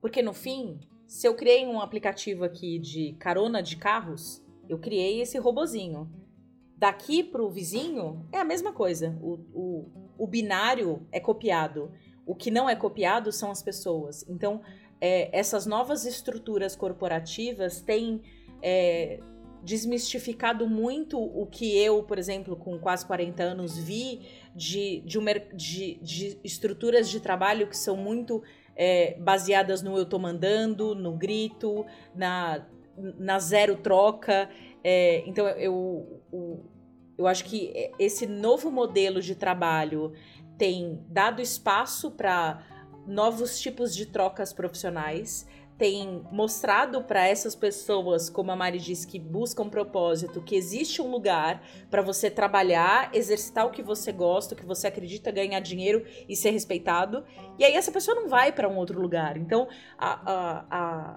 Porque no fim, se eu criei um aplicativo aqui de carona de carros, eu criei esse robozinho. Daqui para o vizinho é a mesma coisa. O, o, o, binário é copiado. O que não é copiado são as pessoas. Então, é, essas novas estruturas corporativas têm é, desmistificado muito o que eu, por exemplo, com quase 40 anos, vi de, de, uma, de, de estruturas de trabalho que são muito é, baseadas no eu tô mandando, no grito, na, na zero troca. É, então, eu, eu, eu acho que esse novo modelo de trabalho tem dado espaço para novos tipos de trocas profissionais tem mostrado para essas pessoas, como a Mari disse, que buscam propósito, que existe um lugar para você trabalhar, exercitar o que você gosta, o que você acredita, ganhar dinheiro e ser respeitado. E aí essa pessoa não vai para um outro lugar. Então, a, a,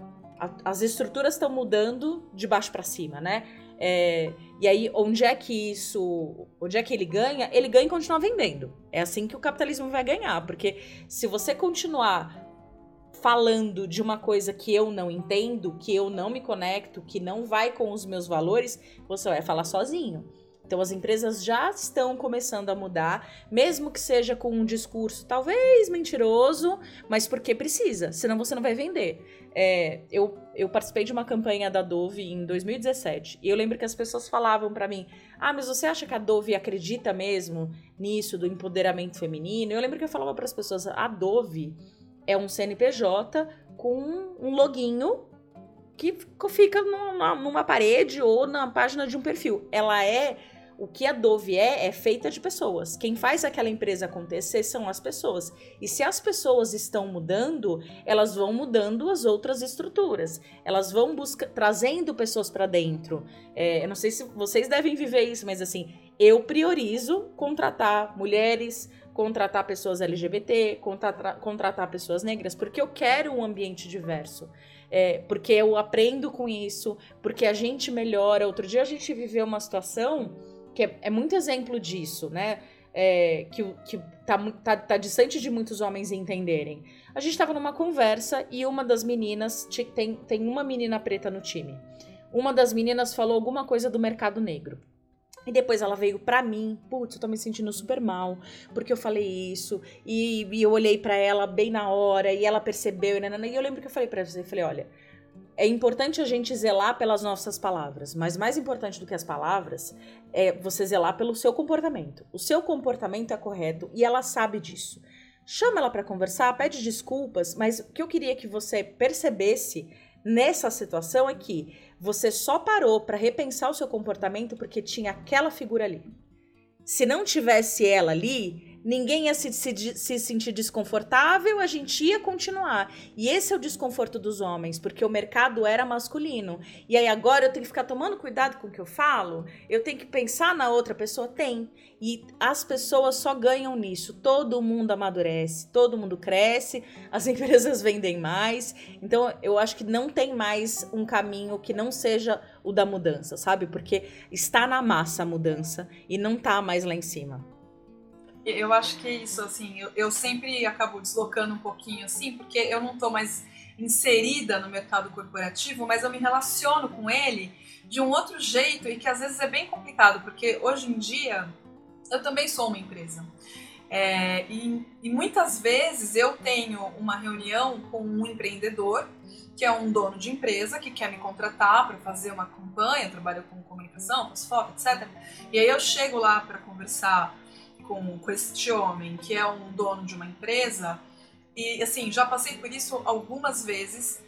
as estruturas estão mudando de baixo para cima, né? É, e aí, onde é que isso. Onde é que ele ganha? Ele ganha e continua vendendo. É assim que o capitalismo vai ganhar. Porque se você continuar falando de uma coisa que eu não entendo, que eu não me conecto, que não vai com os meus valores, você vai falar sozinho. Então as empresas já estão começando a mudar, mesmo que seja com um discurso talvez mentiroso, mas porque precisa, senão você não vai vender. É, eu, eu participei de uma campanha da Dove em 2017 e eu lembro que as pessoas falavam para mim: Ah, mas você acha que a Dove acredita mesmo nisso do empoderamento feminino? Eu lembro que eu falava para as pessoas: a Dove é um CNPJ com um loginho que fica numa, numa parede ou na página de um perfil. Ela é o que a Dove é, é feita de pessoas. Quem faz aquela empresa acontecer são as pessoas. E se as pessoas estão mudando, elas vão mudando as outras estruturas. Elas vão busca trazendo pessoas para dentro. É, eu não sei se vocês devem viver isso, mas assim, eu priorizo contratar mulheres, contratar pessoas LGBT, contratar, contratar pessoas negras, porque eu quero um ambiente diverso. É, porque eu aprendo com isso, porque a gente melhora. Outro dia a gente viveu uma situação que é, é muito exemplo disso, né? É, que, que tá, tá, tá distante de muitos homens entenderem. A gente estava numa conversa e uma das meninas, tem, tem uma menina preta no time. Uma das meninas falou alguma coisa do mercado negro. E depois ela veio pra mim, putz, eu tô me sentindo super mal, porque eu falei isso, e, e eu olhei para ela bem na hora, e ela percebeu, e, e eu lembro que eu falei pra você, eu falei, olha, é importante a gente zelar pelas nossas palavras, mas mais importante do que as palavras é você zelar pelo seu comportamento. O seu comportamento é correto e ela sabe disso. Chama ela para conversar, pede desculpas, mas o que eu queria que você percebesse nessa situação é que você só parou para repensar o seu comportamento porque tinha aquela figura ali. Se não tivesse ela ali, ninguém ia se, se, se, sentir desconfortável, a gente ia continuar. E esse é o desconforto dos homens, porque o mercado era masculino. E aí agora eu tenho que ficar tomando cuidado com o que eu falo, eu tenho que pensar na outra pessoa? Tem. E as pessoas só ganham nisso. Todo mundo amadurece, todo mundo cresce, as [LAUGHS] empresas vendem mais. Então eu acho que não tem mais um caminho que não seja o da mudança, sabe? Porque está na massa a mudança e não está mais lá em cima. Eu acho que é isso, assim, eu, eu sempre acabo deslocando um pouquinho, assim, porque eu não estou mais inserida no mercado corporativo, mas eu me relaciono com ele de um outro jeito e que às vezes é bem complicado, porque hoje em dia eu também sou uma empresa. É, e, e, muitas vezes eu tenho uma reunião com um empreendedor, que é um dono de empresa, que quer me contratar para fazer uma campanha, trabalho com comunicação, faço foto, etc. E aí eu chego lá para conversar com, com este homem, que é um dono de uma empresa, e assim, já passei por isso algumas vezes,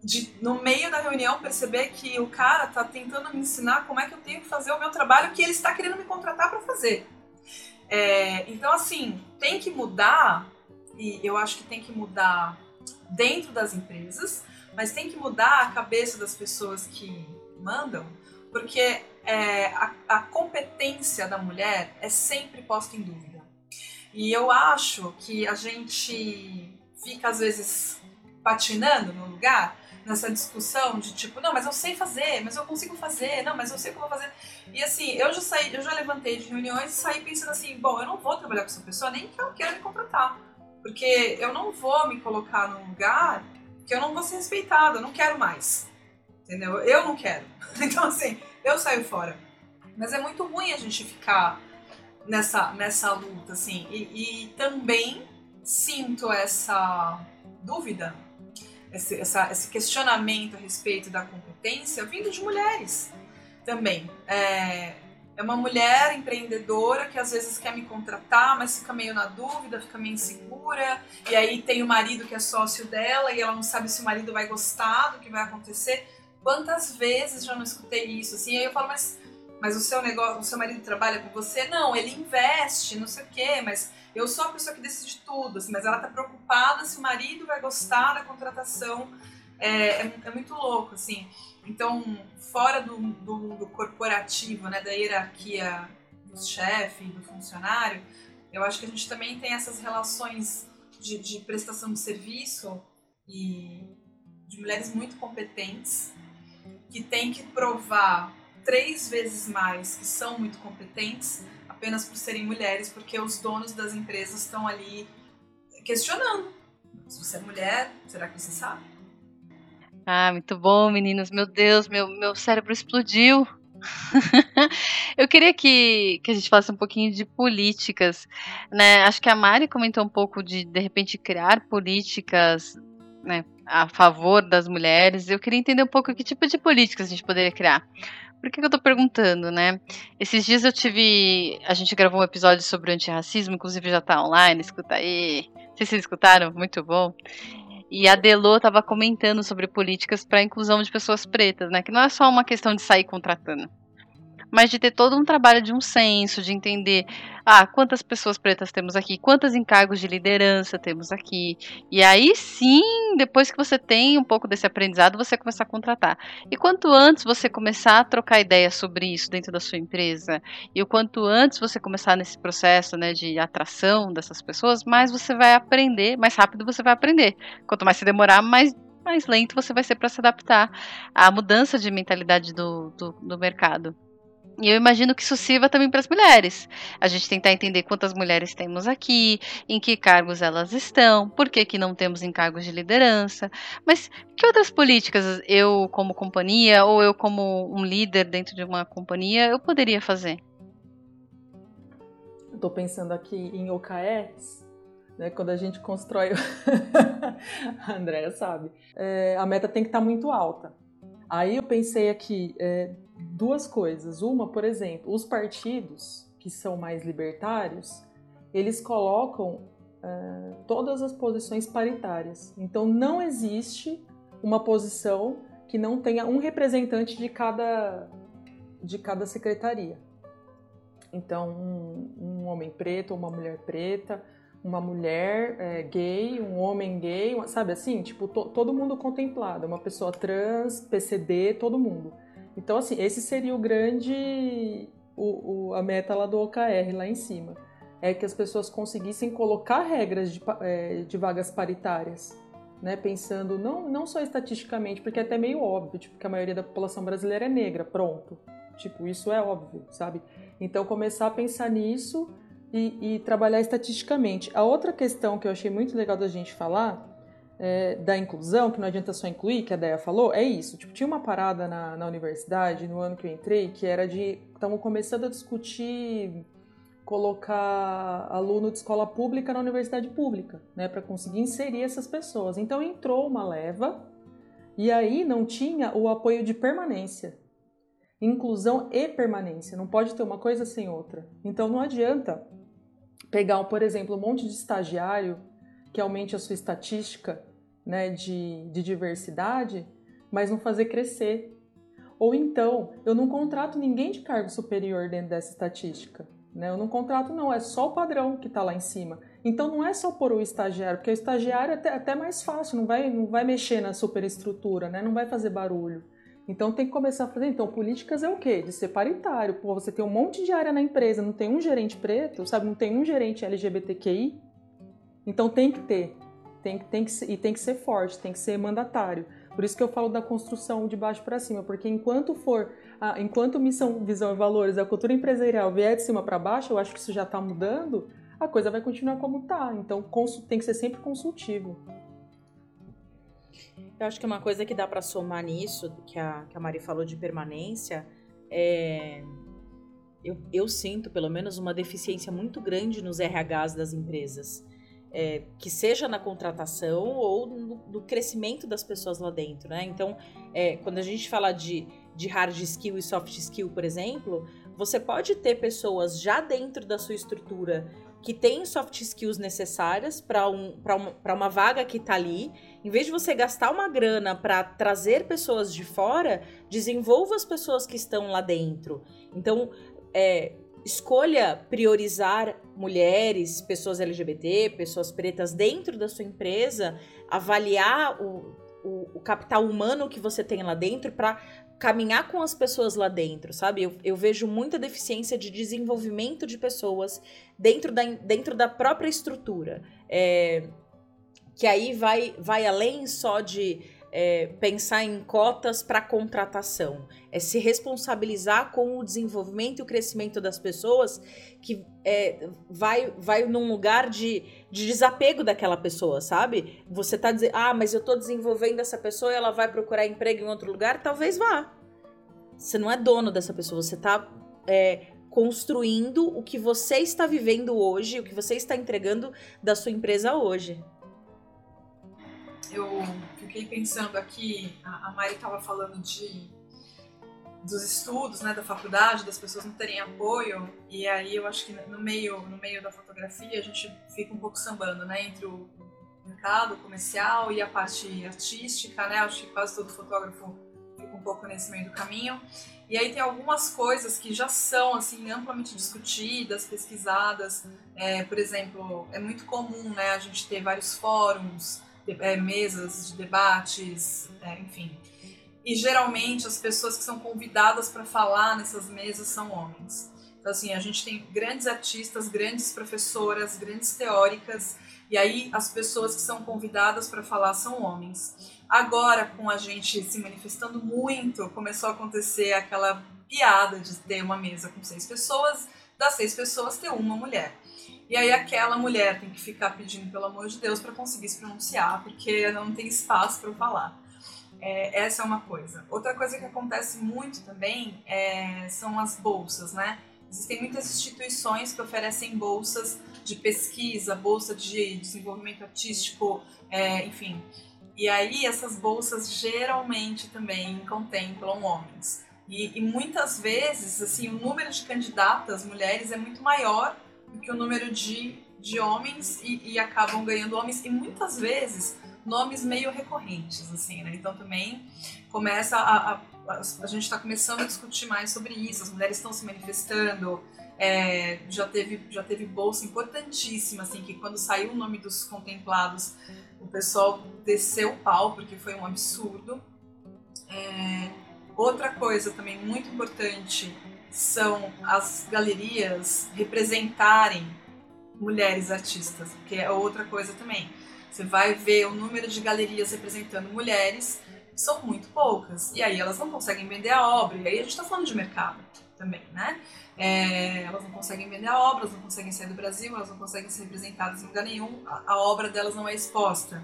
de no meio da reunião perceber que o cara tá tentando me ensinar como é que eu tenho que fazer o meu trabalho que ele está querendo me contratar para fazer. É, então, assim, tem que mudar, e eu acho que tem que mudar dentro das empresas, mas tem que mudar a cabeça das pessoas que mandam, porque é, a, a competência da mulher é sempre posta em dúvida. E eu acho que a gente fica, às vezes, patinando no lugar, nessa discussão de tipo, não, mas eu sei fazer, mas eu consigo fazer, não, mas eu sei como fazer. E assim, eu já saí, eu já levantei de reuniões e saí pensando assim, bom, eu não vou trabalhar com essa pessoa nem que ela queira me contratar. Porque eu não vou me colocar num lugar que eu não vou ser respeitada, eu não quero mais. Entendeu? Eu não quero. [LAUGHS] Então, assim, eu saio fora. Mas é muito ruim a gente ficar nessa, nessa luta, assim. E, e também sinto essa dúvida esse, essa, esse questionamento a respeito da competência vindo de mulheres também. É, é uma mulher empreendedora que às vezes quer me contratar, mas fica meio na dúvida, fica meio insegura. E aí tem o marido que é sócio dela e ela não sabe se o marido vai gostar do que vai acontecer. Quantas vezes já não escutei isso? Assim, aí eu falo, mas, mas o seu negócio, o seu marido trabalha com você? Não, ele investe, não sei o quê, mas eu sou a pessoa que decide tudo, assim, mas ela está preocupada se o marido vai gostar da contratação. É, é, é muito louco, assim. Então, fora do, do, do corporativo, né, da hierarquia do chefe, do funcionário, eu acho que a gente também tem essas relações de, de prestação de serviço e de mulheres muito competentes que têm que provar três vezes mais que são muito competentes apenas por serem mulheres, porque os donos das empresas estão ali questionando. Se você é mulher, será que você sabe? Ah, muito bom, meninos. Meu Deus, meu, meu cérebro explodiu. [LAUGHS] Eu queria que, que a gente falasse um pouquinho de políticas, né? Acho que a Mari comentou um pouco de de repente criar políticas, né, a favor das mulheres. Eu queria entender um pouco que tipo de políticas a gente poderia criar. Por que, que eu tô perguntando, né? Esses dias eu tive. A gente gravou um episódio sobre antirracismo, inclusive já tá online, escuta aí. Se vocês escutaram, muito bom. E a Delô estava comentando sobre políticas para inclusão de pessoas pretas, né? Que não é só uma questão de sair contratando mas de ter todo um trabalho de um senso, de entender ah, quantas pessoas pretas temos aqui, quantos encargos de liderança temos aqui. E aí sim, depois que você tem um pouco desse aprendizado, você começar a contratar. E quanto antes você começar a trocar ideias sobre isso dentro da sua empresa, e o quanto antes você começar nesse processo né, de atração dessas pessoas, mais você vai aprender, mais rápido você vai aprender. Quanto mais se demorar, mais mais lento você vai ser para se adaptar à mudança de mentalidade do, do, do mercado. E eu imagino que isso sirva também para as mulheres. A gente tentar entender quantas mulheres temos aqui, em que cargos elas estão, por que, que não temos em cargos de liderança. Mas que outras políticas eu, como companhia, ou eu, como um líder dentro de uma companhia, eu poderia fazer? Estou pensando aqui em OKRs, né, quando a gente constrói. [LAUGHS] a Andrea sabe. É, a meta tem que estar tá muito alta. Aí eu pensei aqui, é, duas coisas. Uma, por exemplo, os partidos que são mais libertários, eles colocam uh, todas as posições paritárias. Então não existe uma posição que não tenha um representante de cada, de cada secretaria. Então, um, um homem preto uma mulher preta, uma mulher é, gay, um homem gay, sabe assim? Tipo, to, todo mundo contemplado, uma pessoa trans, PCD, todo mundo. Então, assim, esse seria o grande. O, o, a meta lá do OKR, lá em cima. É que as pessoas conseguissem colocar regras de, é, de vagas paritárias. Né, pensando não, não só estatisticamente, porque é até meio óbvio, tipo, que a maioria da população brasileira é negra, pronto. Tipo, isso é óbvio, sabe? Então, começar a pensar nisso e, e trabalhar estatisticamente. A outra questão que eu achei muito legal da gente falar é, da inclusão, que não adianta só incluir, que a Deia falou, é isso. Tipo, tinha uma parada na, na universidade, no ano que eu entrei, que era de. Estavam começando a discutir colocar aluno de escola pública na universidade pública, né, para conseguir inserir essas pessoas. Então entrou uma leva e aí não tinha o apoio de permanência. Inclusão e permanência, não pode ter uma coisa sem outra. Então não adianta pegar, por exemplo, um monte de estagiário que aumente a sua estatística né, de, de diversidade, mas não fazer crescer. Ou então, eu não contrato ninguém de cargo superior dentro dessa estatística. Né? Eu não contrato, não, é só o padrão que está lá em cima. Então não é só pôr o estagiário, porque o estagiário é até, até mais fácil, não vai, não vai mexer na superestrutura, né? não vai fazer barulho. Então tem que começar a fazer. Então, políticas é o quê? De ser paritário. Pô, você tem um monte de área na empresa, não tem um gerente preto, sabe? Não tem um gerente LGBTQI. Então tem que ter. Tem, tem que, e tem que ser forte, tem que ser mandatário. Por isso que eu falo da construção de baixo para cima, porque enquanto for, ah, enquanto missão, visão e valores, a cultura empresarial vier de cima para baixo, eu acho que isso já está mudando, a coisa vai continuar como está. Então tem que ser sempre consultivo. Eu acho que uma coisa que dá para somar nisso, que a, que a Mari falou de permanência, é. Eu, eu sinto, pelo menos, uma deficiência muito grande nos RHs das empresas é, que seja na contratação ou no, no, crescimento das pessoas lá dentro, né? Então, é, quando a gente fala de, de hard skill e soft skill, por exemplo, você pode ter pessoas já dentro da sua estrutura que têm soft skills necessárias para um, uma, uma vaga que está ali. Em vez de você gastar uma grana para trazer pessoas de fora, desenvolva as pessoas que estão lá dentro. Então, é, escolha priorizar mulheres, pessoas LGBT, pessoas pretas dentro da sua empresa, avaliar o, o, o capital humano que você tem lá dentro para caminhar com as pessoas lá dentro, sabe? Eu, eu, vejo muita deficiência de desenvolvimento de pessoas dentro da, dentro da própria estrutura. É, que aí vai, vai além só de é, pensar em cotas para contratação, é se responsabilizar com o desenvolvimento e o crescimento das pessoas que é, vai, vai num lugar de, de desapego daquela pessoa, sabe? Você tá dizendo, ah, mas eu tô desenvolvendo essa pessoa e ela vai procurar emprego em outro lugar, talvez vá. Você não é dono dessa pessoa, você tá é, construindo o que você está vivendo hoje, o que você está entregando da sua empresa hoje eu fiquei pensando aqui, a, Mari estava falando de dos estudos, né, da faculdade, das pessoas não terem apoio, e aí eu acho que no meio, no meio da fotografia a gente fica um pouco sambando, né, entre o mercado comercial e a parte artística, né, acho que quase todo fotógrafo fica um pouco nesse meio do caminho. E aí tem algumas coisas que já são assim amplamente discutidas, pesquisadas. É, por exemplo, é muito comum, né, a gente ter vários fóruns é, mesas de debates, é, enfim. E geralmente as pessoas que são convidadas para falar nessas mesas são homens. Então, assim, a gente tem grandes artistas, grandes professoras, grandes teóricas, e aí as pessoas que são convidadas para falar são homens. Agora, com a gente se manifestando muito, começou a acontecer aquela piada de ter uma mesa com seis pessoas, das seis pessoas ter uma mulher. E aí aquela mulher tem que ficar pedindo pelo amor de Deus para conseguir se pronunciar, porque não tem espaço para falar. É, essa é uma coisa. Outra coisa que acontece muito também é, são as bolsas, né? Existem muitas instituições que oferecem bolsas de pesquisa, bolsa de desenvolvimento artístico, é, enfim. E aí essas bolsas geralmente também contemplam homens. E, e, muitas vezes, assim, o número de candidatas mulheres é muito maior que o número de, de homens e, e acabam ganhando homens. E muitas vezes nomes meio recorrentes, assim, né? Então também começa a, a, a, gente está começando a discutir mais sobre isso. As mulheres estão se manifestando. É, já teve já teve bolsa importantíssima, assim, que quando saiu o nome dos contemplados, o pessoal desceu o pau porque foi um absurdo. É, outra coisa também muito importante são as galerias representarem mulheres artistas, que é outra coisa também. Você vai ver o número de galerias representando mulheres, são muito poucas. E aí elas não conseguem vender a obra. E aí a gente está falando de mercado também, né? É, elas não conseguem vender a obra, elas não conseguem sair do Brasil, elas não conseguem ser representadas em lugar nenhum, a, a obra delas não é exposta.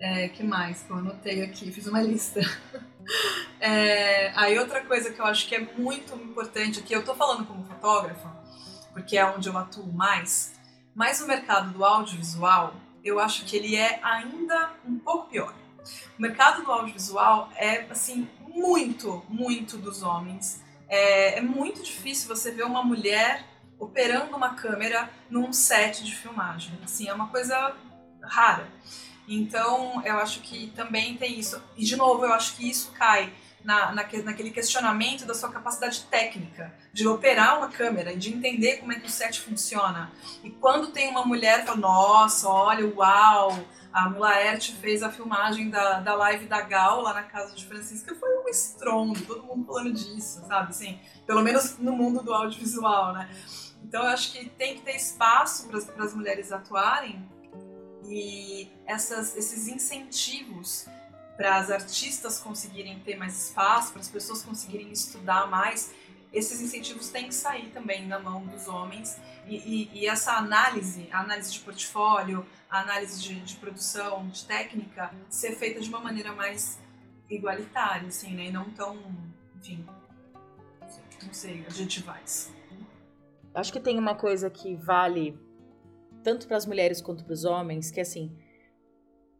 É, que mais? Eu anotei aqui, fiz uma lista. [LAUGHS] É, aí outra coisa que eu acho que é muito importante aqui, eu tô falando como fotógrafa, porque é onde eu atuo mais. Mas o mercado do audiovisual, eu acho que ele é ainda um pouco pior. O mercado do audiovisual é, assim, muito, muito dos homens. É, é muito difícil você ver uma mulher operando uma câmera num set de filmagem. Assim, é uma coisa rara. Então, eu acho que também tem isso. E, de novo, eu acho que isso cai na, na, naquele questionamento da sua capacidade técnica, de operar uma câmera de entender como é que o set funciona. E quando tem uma mulher fala, nossa, olha, uau, a Mulaerte fez a filmagem da, da live da Gal lá na casa de Francisca, foi um estrondo, todo mundo falando disso, sabe? Assim, pelo menos no mundo do audiovisual, né? Então eu acho que tem que ter espaço para as mulheres atuarem e essas, esses incentivos para as artistas conseguirem ter mais espaço, para as pessoas conseguirem estudar mais, esses incentivos têm que sair também na mão dos homens e, e, e essa análise, a análise de portfólio, a análise de, de, produção, de técnica, ser feita de uma maneira mais igualitária, assim, né? E não tão, enfim, não sei, adjetivais. Acho que tem uma coisa que vale tanto para as mulheres quanto para os homens, que assim,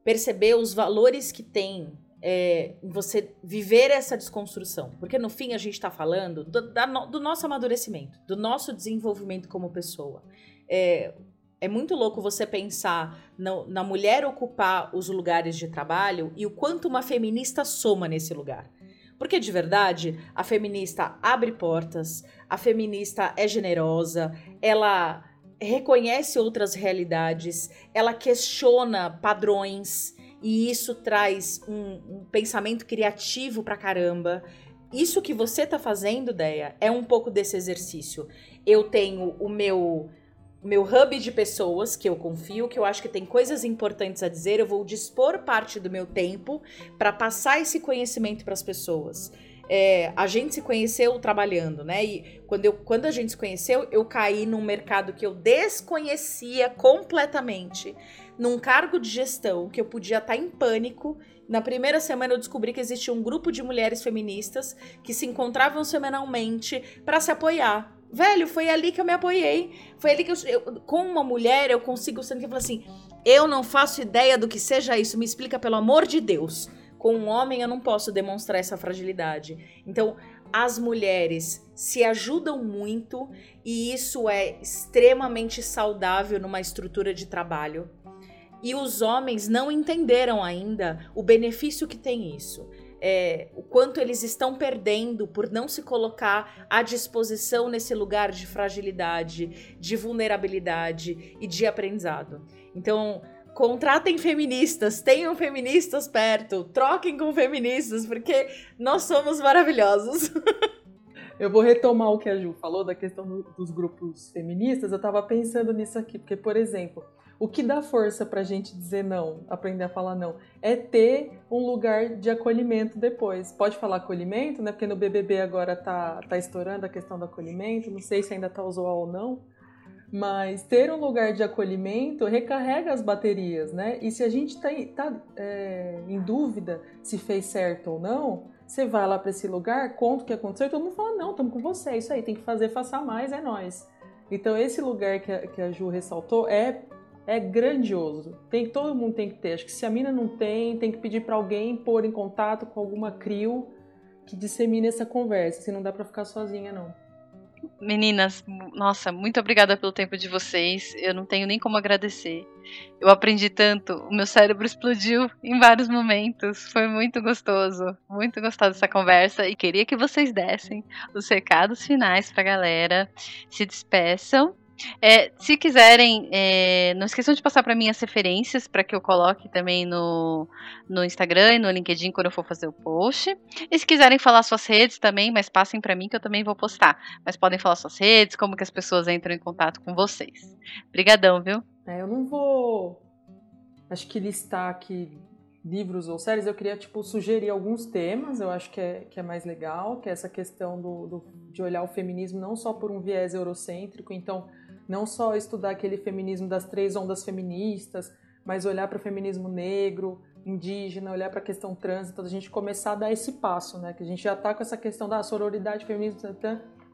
perceber os valores que tem é, você viver essa desconstrução. Porque no fim a gente está falando do, da, do, nosso amadurecimento, do nosso desenvolvimento como pessoa. É, é muito louco você pensar na, na mulher ocupar os lugares de trabalho e o quanto uma feminista soma nesse lugar. Porque de verdade, a feminista abre portas, a feminista é generosa, ela reconhece outras realidades, ela questiona padrões e isso traz um, um pensamento criativo pra caramba. Isso que você tá fazendo, Deia, é um pouco desse exercício. Eu tenho o meu meu hub de pessoas que eu confio, que eu acho que tem coisas importantes a dizer, eu vou dispor parte do meu tempo para passar esse conhecimento para as pessoas é, a gente se conheceu trabalhando, né? E quando, eu, quando a gente se conheceu, eu caí num mercado que eu desconhecia completamente, num cargo de gestão que eu podia estar em pânico. Na primeira semana eu descobri que existia um grupo de mulheres feministas que se encontravam semanalmente para se apoiar. Velho, foi ali que eu me apoiei. Foi ali que eu, eu com uma mulher eu consigo sentir que eu falo assim: "Eu não faço ideia do que seja isso, me explica pelo amor de Deus". Com um homem eu não posso demonstrar essa fragilidade. Então, as mulheres se ajudam muito e isso é extremamente saudável numa estrutura de trabalho. E os homens não entenderam ainda o benefício que tem isso. É, o quanto eles estão perdendo por não se colocar à disposição nesse lugar de fragilidade, de vulnerabilidade e de aprendizado. Então, contratem feministas, tenham feministas perto, troquem com feministas, porque nós somos maravilhosos. [LAUGHS] Eu vou retomar o que a Ju falou da questão do, dos grupos feministas. Eu estava pensando nisso aqui, porque, por exemplo, o que dá força para a gente dizer não, aprender a falar não, é ter um lugar de acolhimento depois. Pode falar acolhimento, né? Porque no BBB agora tá, tá estourando a questão do acolhimento. Não sei se ainda tá usual ou não. Mas ter um lugar de acolhimento recarrega as baterias, né? E se a gente está tá, é, em dúvida se fez certo ou não, você vai lá para esse lugar, conta o que aconteceu todo mundo fala: não, estamos com você, é isso aí, tem que fazer, faça mais, é nós. Então, esse lugar que a, que a Ju ressaltou é, é grandioso. Tem, todo mundo tem que ter. Acho que se a mina não tem, tem que pedir para alguém pôr em contato com alguma CRIO que dissemine essa conversa, se não dá para ficar sozinha, não. Meninas, nossa, muito obrigada pelo tempo de vocês. Eu não tenho nem como agradecer. Eu aprendi tanto, o meu cérebro explodiu em vários momentos. Foi muito gostoso, muito gostosa essa conversa e queria que vocês dessem os recados finais para a galera. Se despeçam é, se quiserem, é, não esqueçam de passar para mim as referências para que eu coloque também no, no Instagram e no LinkedIn quando eu for fazer o post. E se quiserem falar suas redes também, mas passem para mim que eu também vou postar. Mas podem falar suas redes, como que as pessoas entram em contato com vocês. Obrigadão, viu? É, eu não vou, acho que listar aqui livros ou séries, eu queria tipo sugerir alguns temas, eu acho que é, que é mais legal, que é essa questão do, do, de olhar o feminismo não só por um viés eurocêntrico, então não só estudar aquele feminismo das três ondas feministas, mas olhar para o feminismo negro, indígena, olhar para a questão trans, então a gente começar a dar esse passo, né? Que a gente já está com essa questão da sororidade, feminismo,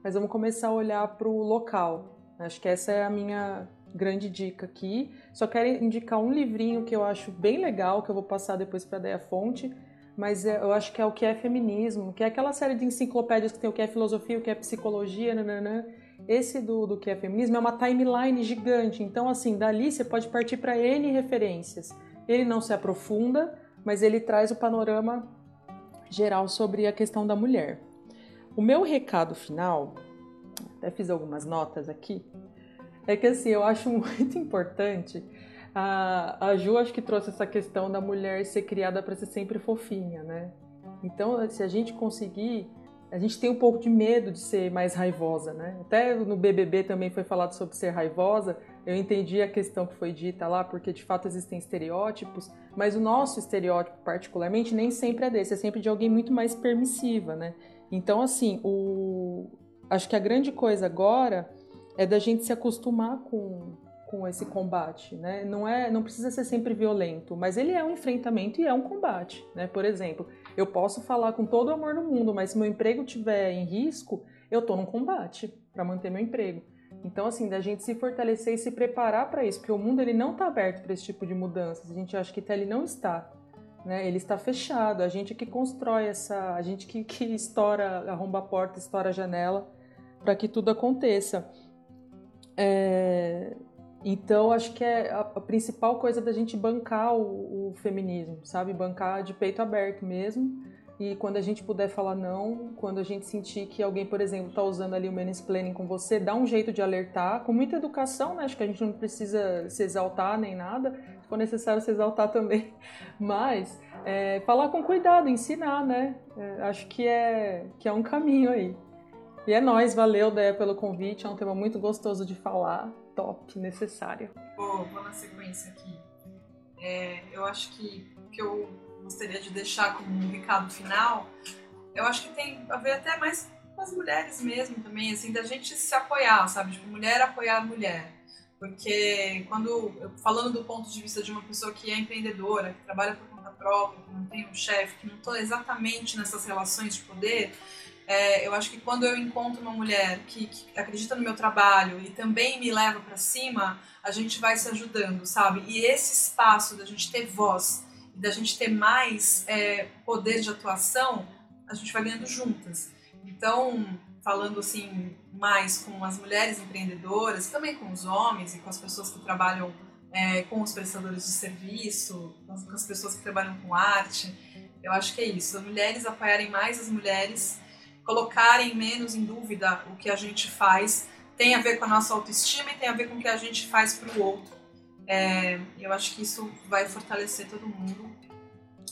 mas vamos começar a olhar para o local. Acho que essa é a minha grande dica aqui. Só quero indicar um livrinho que eu acho bem legal, que eu vou passar depois para a fonte, mas é, eu acho que é o que é feminismo, que é aquela série de enciclopédias que tem o que é filosofia, o que é psicologia, nananã. Esse do, do que é feminismo é uma timeline gigante, então assim, dali você pode partir para N referências. Ele não se aprofunda, mas ele traz o panorama geral sobre a questão da mulher. O meu recado final, até fiz algumas notas aqui, é que assim, eu acho [LAUGHS] muito importante. A, a Ju acho que trouxe essa questão da mulher ser criada para ser sempre fofinha, né? Então, se a gente conseguir, a gente tem um pouco de medo de ser mais raivosa, né? Até no BBB também foi falado sobre ser raivosa. Eu entendi a questão que foi dita lá, porque de fato existem estereótipos, mas o nosso estereótipo, particularmente, nem sempre é desse, é sempre de alguém muito mais permissiva, né? Então, assim, o... acho que a grande coisa agora é da gente se acostumar com, com esse combate, né? Não é, não precisa ser sempre violento, mas ele é um enfrentamento e é um combate, né? Por exemplo, eu posso falar com todo o amor no mundo, mas se meu emprego estiver em risco, eu estou num combate para manter meu emprego. Então, assim, da gente se fortalecer e se preparar para isso, porque o mundo ele não está aberto para esse tipo de mudanças. A gente acha que ele não está, né? Ele está fechado. A gente que constrói essa, a gente que, que estoura, arromba a porta, estoura a janela para que tudo aconteça. É, então, acho que é a, principal coisa da gente bancar o, o, feminismo, sabe? Bancar de peito aberto mesmo. E quando a gente puder falar não, quando a gente sentir que alguém, por exemplo, está usando ali o mansplaining com você, dá um jeito de alertar, com muita educação, né? Acho que a gente não precisa se exaltar nem nada, se for necessário se exaltar também. [LAUGHS] Mas é, falar com cuidado, ensinar, né? É, acho que é, que é um caminho aí. E é nóis, valeu, Déia, pelo convite. É um tema muito gostoso de falar. Top, necessário. Vou, vou na sequência aqui. É, eu acho que o que eu gostaria de deixar como um recado final, eu acho que tem a ver até mais com as mulheres mesmo também, assim, da gente se apoiar, sabe? Tipo, mulher apoiar mulher. Porque quando, falando do ponto de vista de uma pessoa que é empreendedora, que trabalha por conta própria, que não tem um chefe, que não está exatamente nessas relações de poder, é, eu acho que quando eu encontro uma mulher que, que acredita no meu trabalho e também me leva para cima, a gente vai se ajudando, sabe? E esse espaço da gente ter voz e da gente ter mais é, poder de atuação, a gente vai ganhando juntas. Então, falando assim mais com as mulheres empreendedoras, também com os homens e com as pessoas que trabalham é, com os prestadores de serviço, com as pessoas que trabalham com arte, eu acho que é isso. As mulheres apoiarem mais as mulheres colocarem menos em dúvida o que a gente faz tem a ver com a nossa autoestima e tem a ver com o que a gente faz para o outro. É, eu acho que isso vai fortalecer todo mundo.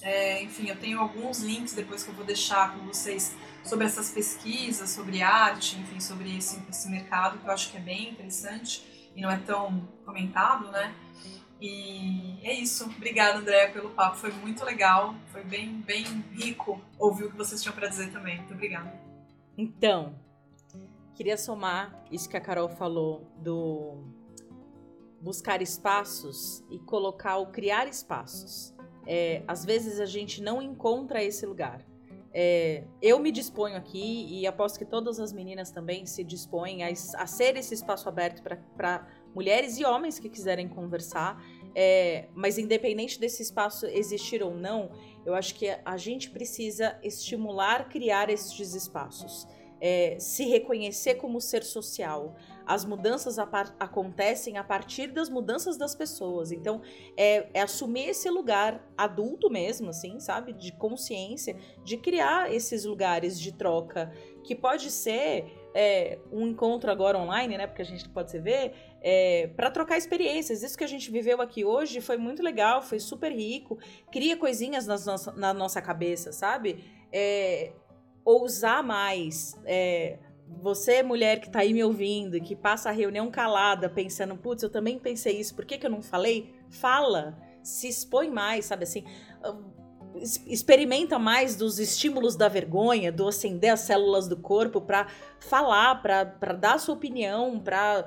É, enfim, eu tenho alguns links depois que eu vou deixar com vocês sobre essas pesquisas, sobre arte, enfim, sobre esse, esse mercado que eu acho que é bem interessante e não é tão comentado, né? E é isso. Obrigada, André, pelo papo. Foi muito legal. Foi bem, bem rico ouvir o que vocês tinham para dizer também. Muito obrigada. Então, queria somar isso que a Carol falou do buscar espaços e colocar o criar espaços. É, às vezes a gente não encontra esse lugar. É, eu me disponho aqui e aposto que todas as meninas também se dispõem a, a ser esse espaço aberto para mulheres e homens que quiserem conversar. É, mas independente desse espaço existir ou não, eu acho que a gente precisa estimular, criar esses espaços. É, se reconhecer como ser social. As mudanças a acontecem a partir das mudanças das pessoas. Então, é, é, assumir esse lugar adulto mesmo, assim, sabe? De consciência, de criar esses lugares de troca, que pode ser é, um encontro agora online, né? Porque a gente pode se ver, é, para trocar experiências. Isso que a gente viveu aqui hoje foi muito legal, foi super rico, cria coisinhas nas nossa, na nossa cabeça, sabe? É, ousar mais. É, você, mulher que tá aí me ouvindo, que passa a reunião calada, pensando, putz, eu também pensei isso, por que, que eu não falei? Fala, se expõe mais, sabe assim experimenta mais dos estímulos da vergonha, do acender as células do corpo para falar, para dar sua opinião, para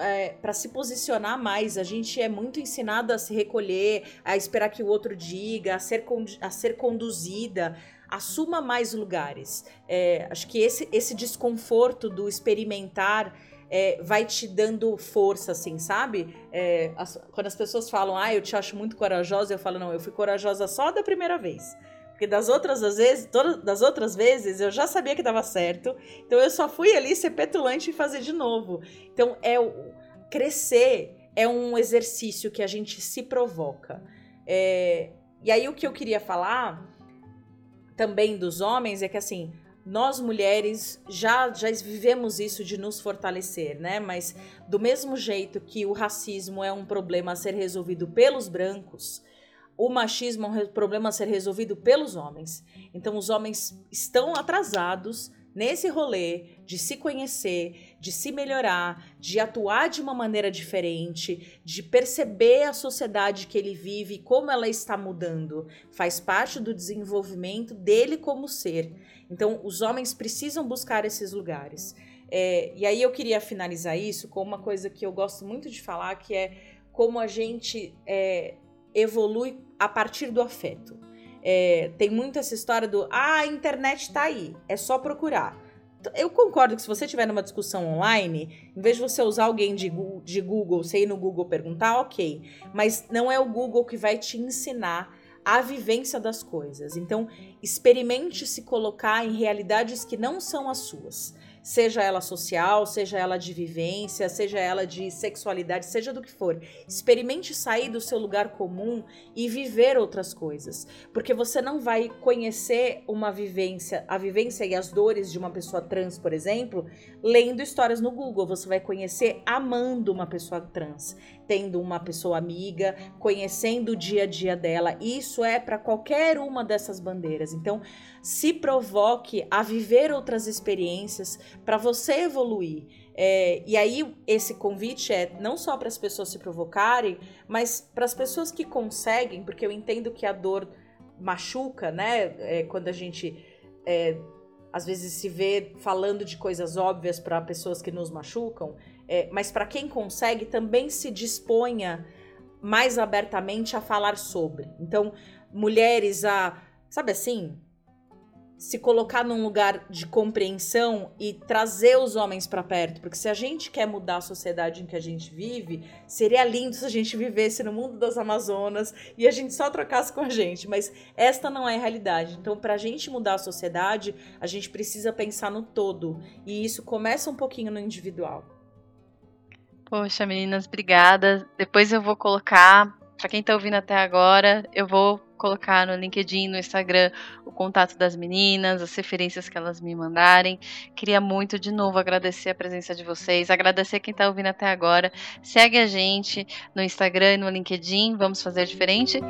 é, se posicionar mais. A gente é muito ensinada a se recolher, a esperar que o outro diga, a ser, a ser conduzida. Assuma mais lugares. É, acho que esse, esse desconforto do experimentar é, vai te dando força, assim, sabe? É, as, quando as pessoas falam, ah, eu te acho muito corajosa, eu falo, não, eu fui corajosa só da primeira vez. Porque das outras vezes, todas, das outras vezes eu já sabia que dava certo. Então eu só fui ali ser petulante e fazer de novo. Então é crescer é um exercício que a gente se provoca. É, e aí o que eu queria falar também dos homens é que assim, nós mulheres já, já vivemos isso de nos fortalecer, né? Mas do mesmo jeito que o racismo é um problema a ser resolvido pelos brancos, o machismo é um problema a ser resolvido pelos homens. Então os homens estão atrasados nesse rolê de se conhecer, de se melhorar, de atuar de uma maneira diferente, de perceber a sociedade que ele vive e como ela está mudando, faz parte do desenvolvimento dele como ser. Então, os homens precisam buscar esses lugares. É, e aí eu queria finalizar isso com uma coisa que eu gosto muito de falar, que é como a gente é, evolui a partir do afeto. É, tem muito essa história do ah, a internet tá aí, é só procurar. Eu concordo que se você tiver numa discussão online, em vez de você usar alguém de de Google, você ir no Google perguntar, ok. Mas não é o Google que vai te ensinar a vivência das coisas. Então, experimente se colocar em realidades que não são as suas seja ela social, seja ela de vivência, seja ela de sexualidade, seja do que for. Experimente sair do seu lugar comum e viver outras coisas, porque você não vai conhecer uma vivência, a vivência e as dores de uma pessoa trans, por exemplo, lendo histórias no Google. Você vai conhecer amando uma pessoa trans, tendo uma pessoa amiga, conhecendo o dia a dia dela. Isso é para qualquer uma dessas bandeiras. Então, se provoque a viver outras experiências para você evoluir. É, e aí, esse convite é não só para as pessoas se provocarem, mas para as pessoas que conseguem, porque eu entendo que a dor machuca, né? É, quando a gente é, às vezes se vê falando de coisas óbvias para pessoas que nos machucam, é, mas para quem consegue também se disponha mais abertamente a falar sobre. Então, mulheres a, sabe assim, se colocar num lugar de compreensão e trazer os homens para perto, porque se a gente quer mudar a sociedade em que a gente vive, seria lindo se a gente vivesse no mundo das Amazonas e a gente só trocasse com a gente, mas esta não é a realidade. Então, para a gente mudar a sociedade, a gente precisa pensar no todo, e isso começa um pouquinho no individual. Poxa, meninas, obrigada. Depois eu vou colocar, para quem está ouvindo até agora, eu vou colocar no LinkedIn, no Instagram, o contato das meninas, as referências que elas me mandarem. Queria muito, de novo, agradecer a presença de vocês, agradecer quem está ouvindo até agora. Segue a gente no Instagram e no LinkedIn, vamos fazer diferente.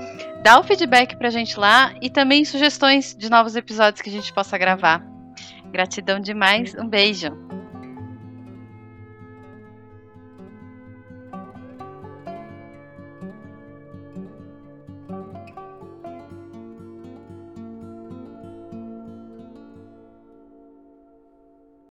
Dá o feedback pra gente lá e também sugestões de novos episódios que a gente possa gravar. Gratidão demais, um beijo.